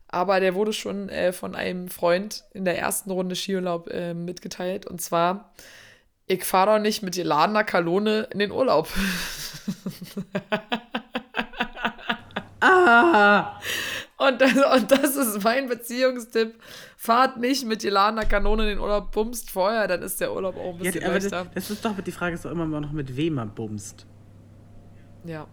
Aber der wurde schon äh, von einem Freund in der ersten Runde Skiurlaub äh, mitgeteilt. Und zwar, ich fahre doch nicht mit geladener Kalone in den Urlaub. [laughs] Ah, Und das, und das ist mein Beziehungstipp. Fahrt nicht mit geladener Kanone in den Urlaub, bumst vorher, dann ist der Urlaub auch ein ja, bisschen aber das, leichter. das ist doch die Frage ist doch immer noch mit wem man bumst. ja.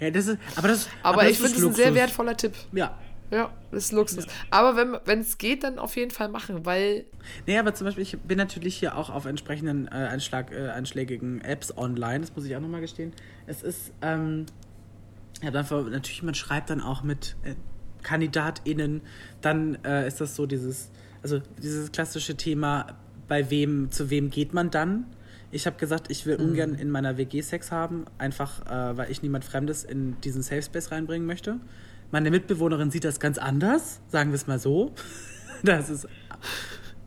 Ja, das ist aber das Aber, das ich finde ist es ein sehr wertvoller Tipp. Ja. Ja, das ist Luxus. Aber wenn es geht, dann auf jeden Fall machen, weil Nee, aber zum Beispiel, ich bin natürlich hier auch auf entsprechenden äh, Einschlag, äh, einschlägigen Apps online, das muss ich auch nochmal gestehen. Es ist, ähm, ja, dann natürlich, man schreibt dann auch mit äh, KandidatInnen, dann äh, ist das so dieses, also dieses klassische Thema, bei wem, zu wem geht man dann? Ich habe gesagt, ich will ungern in meiner WG Sex haben, einfach äh, weil ich niemand Fremdes in diesen Safe Space reinbringen möchte. Meine Mitbewohnerin sieht das ganz anders, sagen wir es mal so. [laughs] Das ist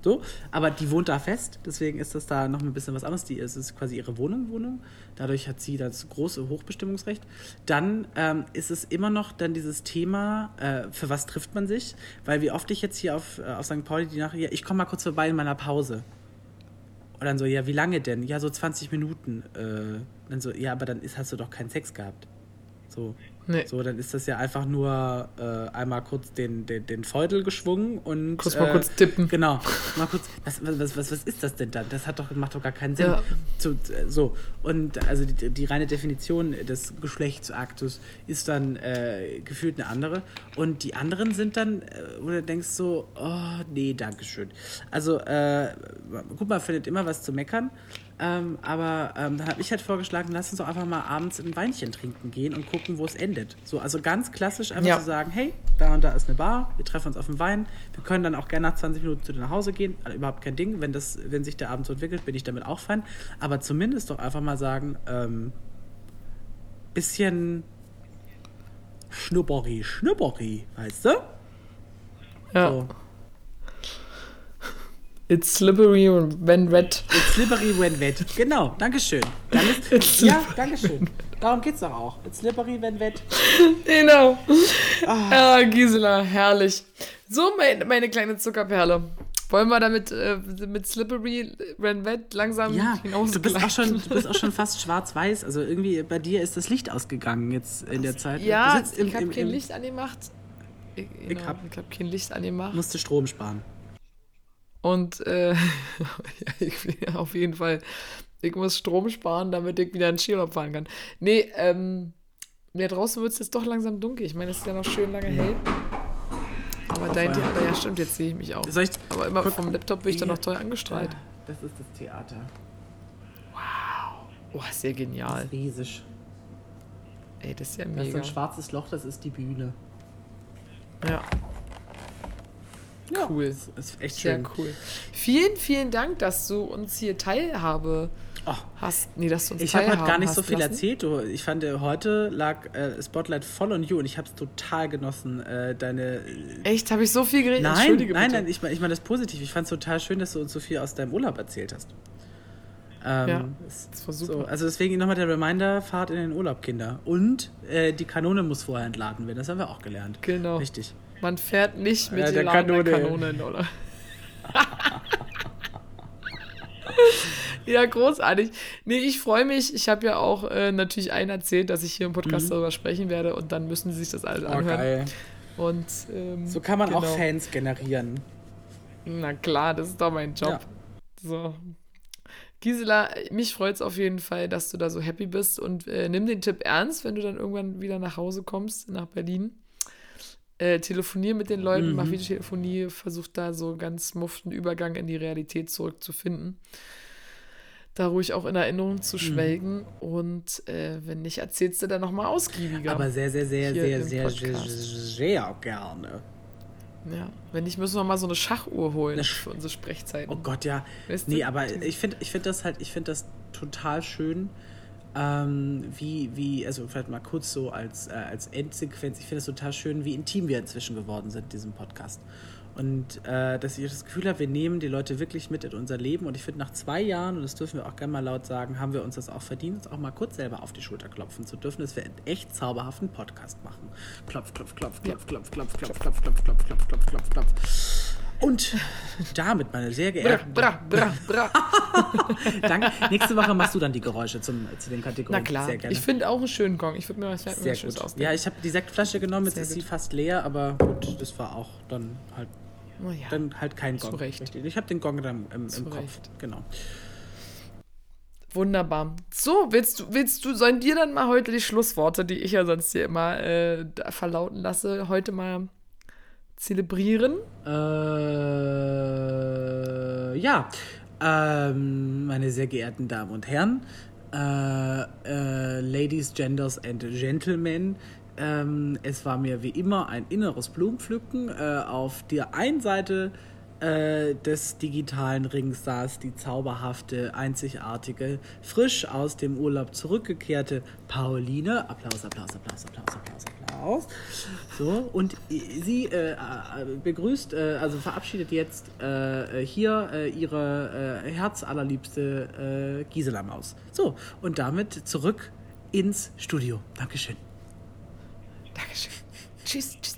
so, aber die wohnt da fest, deswegen ist das da noch ein bisschen was anderes. Die, es ist quasi ihre Wohnung, Wohnung. Dadurch hat sie das große Hochbestimmungsrecht. Dann ähm, ist es immer noch dann dieses Thema, äh, für was trifft man sich? Weil wie oft ich jetzt hier auf, äh, auf St. Pauli die Nachricht, ja, ich komme mal kurz vorbei in meiner Pause. Und dann so, ja, wie lange denn? Ja, so 20 Minuten. Äh, dann so, ja, aber dann ist, hast du doch keinen Sex gehabt. So. Nee. So, dann ist das ja einfach nur äh, einmal kurz den, den, den Feudel geschwungen und. Kurz mal äh, kurz tippen. Genau. Mal kurz. Was, was, was, was ist das denn dann? Das hat doch, macht doch gar keinen Sinn. Ja. Zu, äh, so. Und also die, die reine Definition des Geschlechtsaktes ist dann äh, gefühlt eine andere. Und die anderen sind dann, äh, wo du denkst so, oh, nee, Dankeschön. Also, äh, gut, man findet immer was zu meckern. Ähm, aber ähm, dann habe ich halt vorgeschlagen, lass uns doch einfach mal abends ein Weinchen trinken gehen und gucken, wo es endet. So, also ganz klassisch einfach Ja. zu sagen, hey, da und da ist eine Bar, wir treffen uns auf dem Wein, wir können dann auch gerne nach 20 Minuten zu dir nach Hause gehen, also überhaupt kein Ding. Wenn, das, wenn sich der Abend so entwickelt, bin ich damit auch fein. Aber zumindest doch einfach mal sagen, ähm, bisschen schnupperi, schnupperi, weißt du? Ja. So. It's slippery when wet. It's slippery when wet. Genau, Dankeschön. Dann ist, It's ja, Dankeschön. Darum geht's doch auch. It's slippery when wet. Genau. Ah, Gisela, herrlich. So, mein, meine kleine Zuckerperle. Wollen wir damit äh, mit Slippery when wet langsam Ja, du bist, auch schon, du bist auch schon fast schwarz-weiß. Also irgendwie bei dir ist das Licht ausgegangen jetzt in der Zeit. Ja, im, ich habe kein Licht angemacht. Ich, genau, hab- ich habe kein Licht angemacht. Musste Strom sparen. Und äh, [laughs] ja, ich, auf jeden Fall, ich muss Strom sparen, damit ich wieder in Skiurlaub fahren kann. Nee, ähm, ja, draußen wird es jetzt doch langsam dunkel. Ich meine, es ist ja noch schön lange hell. Aber dein. Theater, ja stimmt, jetzt sehe ich mich auch. Ich, Aber immer vom Laptop bin ich dann noch toll angestrahlt. Das ist das Theater. Oh, sehr genial. Riesig. Ey, das ist ja Das ist so mega. ein schwarzes Loch, das ist die Bühne. Ja, cool. Das ist echt Sehr schön. cool. Vielen, vielen Dank, dass du uns hier Teilhabe Oh, hast. Nee, dass du uns ich habe teilhaben gar nicht so viel lassen. erzählt. Du, ich fand, äh, heute lag äh, Spotlight voll on you und ich habe es total genossen. Äh, deine. Echt? Habe ich so viel geredet? Nein, nein, bitte. nein, ich meine ich mein das positiv. Ich fand es total schön, dass du uns so viel aus deinem Urlaub erzählt hast. Ähm, Ja, das war super. So, also deswegen nochmal der Reminder, fahrt in den Urlaub, Kinder. Und äh, die Kanone muss vorher entladen werden, das haben wir auch gelernt. Genau. Richtig. Man fährt nicht mit Ja, der Kanone. Kanone, oder? [laughs] Ja, großartig. Nee, ich freue mich. Ich habe ja auch äh, natürlich allen erzählt, dass ich hier im Podcast darüber sprechen werde und dann müssen sie sich das alles Oh, anhören. geil. Und ähm, So kann man auch genau. Fans generieren. Na klar, das ist doch mein Job. Ja. So. Gisela, mich freut es auf jeden Fall, dass du da so happy bist und äh, nimm den Tipp ernst, wenn du dann irgendwann wieder nach Hause kommst, nach Berlin. Äh, telefonier mit den Leuten, mach Videotelefonie, versuch da so ganz muften Übergang in die Realität zurückzufinden. Da ruhig auch in Erinnerung zu schwelgen und äh, wenn nicht, erzählst du dann nochmal ausgiebiger. Aber sehr, sehr, sehr, sehr, sehr, sehr, sehr gerne. ja, wenn nicht, müssen wir mal so eine Schachuhr holen Eine Sch- für unsere Sprechzeiten. Oh Gott, ja. Weißt du, nee, aber diese- ich finde ich find das halt, ich finde das total schön, ähm, wie, wie, also vielleicht mal kurz so als, äh, als Endsequenz, ich finde es total schön, wie intim wir inzwischen geworden sind in diesem Podcast. Und äh, dass ich das Gefühl habe, wir nehmen die Leute wirklich mit in unser Leben. Und ich finde, nach zwei Jahren, und das dürfen wir auch gerne mal laut sagen, haben wir uns das auch verdient, uns auch mal kurz selber auf die Schulter klopfen zu dürfen, dass wir einen echt zauberhaften Podcast machen. Klopf, klopf, klopf, klopf, klopf, klopf, klopf, klopf, klopf, klopf, klopf, klopf, klopf, klopf. Und damit, meine sehr Bra, geehrten bra, bra, bra. [laughs] Danke. Nächste Woche machst du dann die Geräusche zum, zu den Kategorien. Na klar, ich finde auch einen schönen Gong. Ich würde mir was, sehr was Schönes gut. ausdenken. Ja, ich habe die Sektflasche genommen, jetzt Sehr ist sie fast leer, aber gut, das war auch dann halt, Oh ja. dann halt kein Gong. Recht. Richtig. Ich habe den Gong dann im, im Kopf. Genau. Wunderbar. So, willst du, willst du, sollen dir dann mal heute die Schlussworte, die ich ja sonst hier immer äh, verlauten lasse, heute mal zelebrieren? Äh, ja, ähm, meine sehr geehrten Damen und Herren, äh, äh, Ladies, Genders and Gentlemen, ähm, es war mir wie immer ein inneres Blumenpflücken. Äh, auf der einen Seite äh, des digitalen Rings saß die zauberhafte, einzigartige, frisch aus dem Urlaub zurückgekehrte Pauline. Applaus, Applaus, Applaus, Applaus, Applaus, Applaus. So, und sie äh, äh, begrüßt, äh, also verabschiedet jetzt äh, äh, hier äh, ihre herzallerliebste Gisela Maus. So, und damit zurück ins Studio. Dankeschön. Dankeschön. Tschüss, tschüss.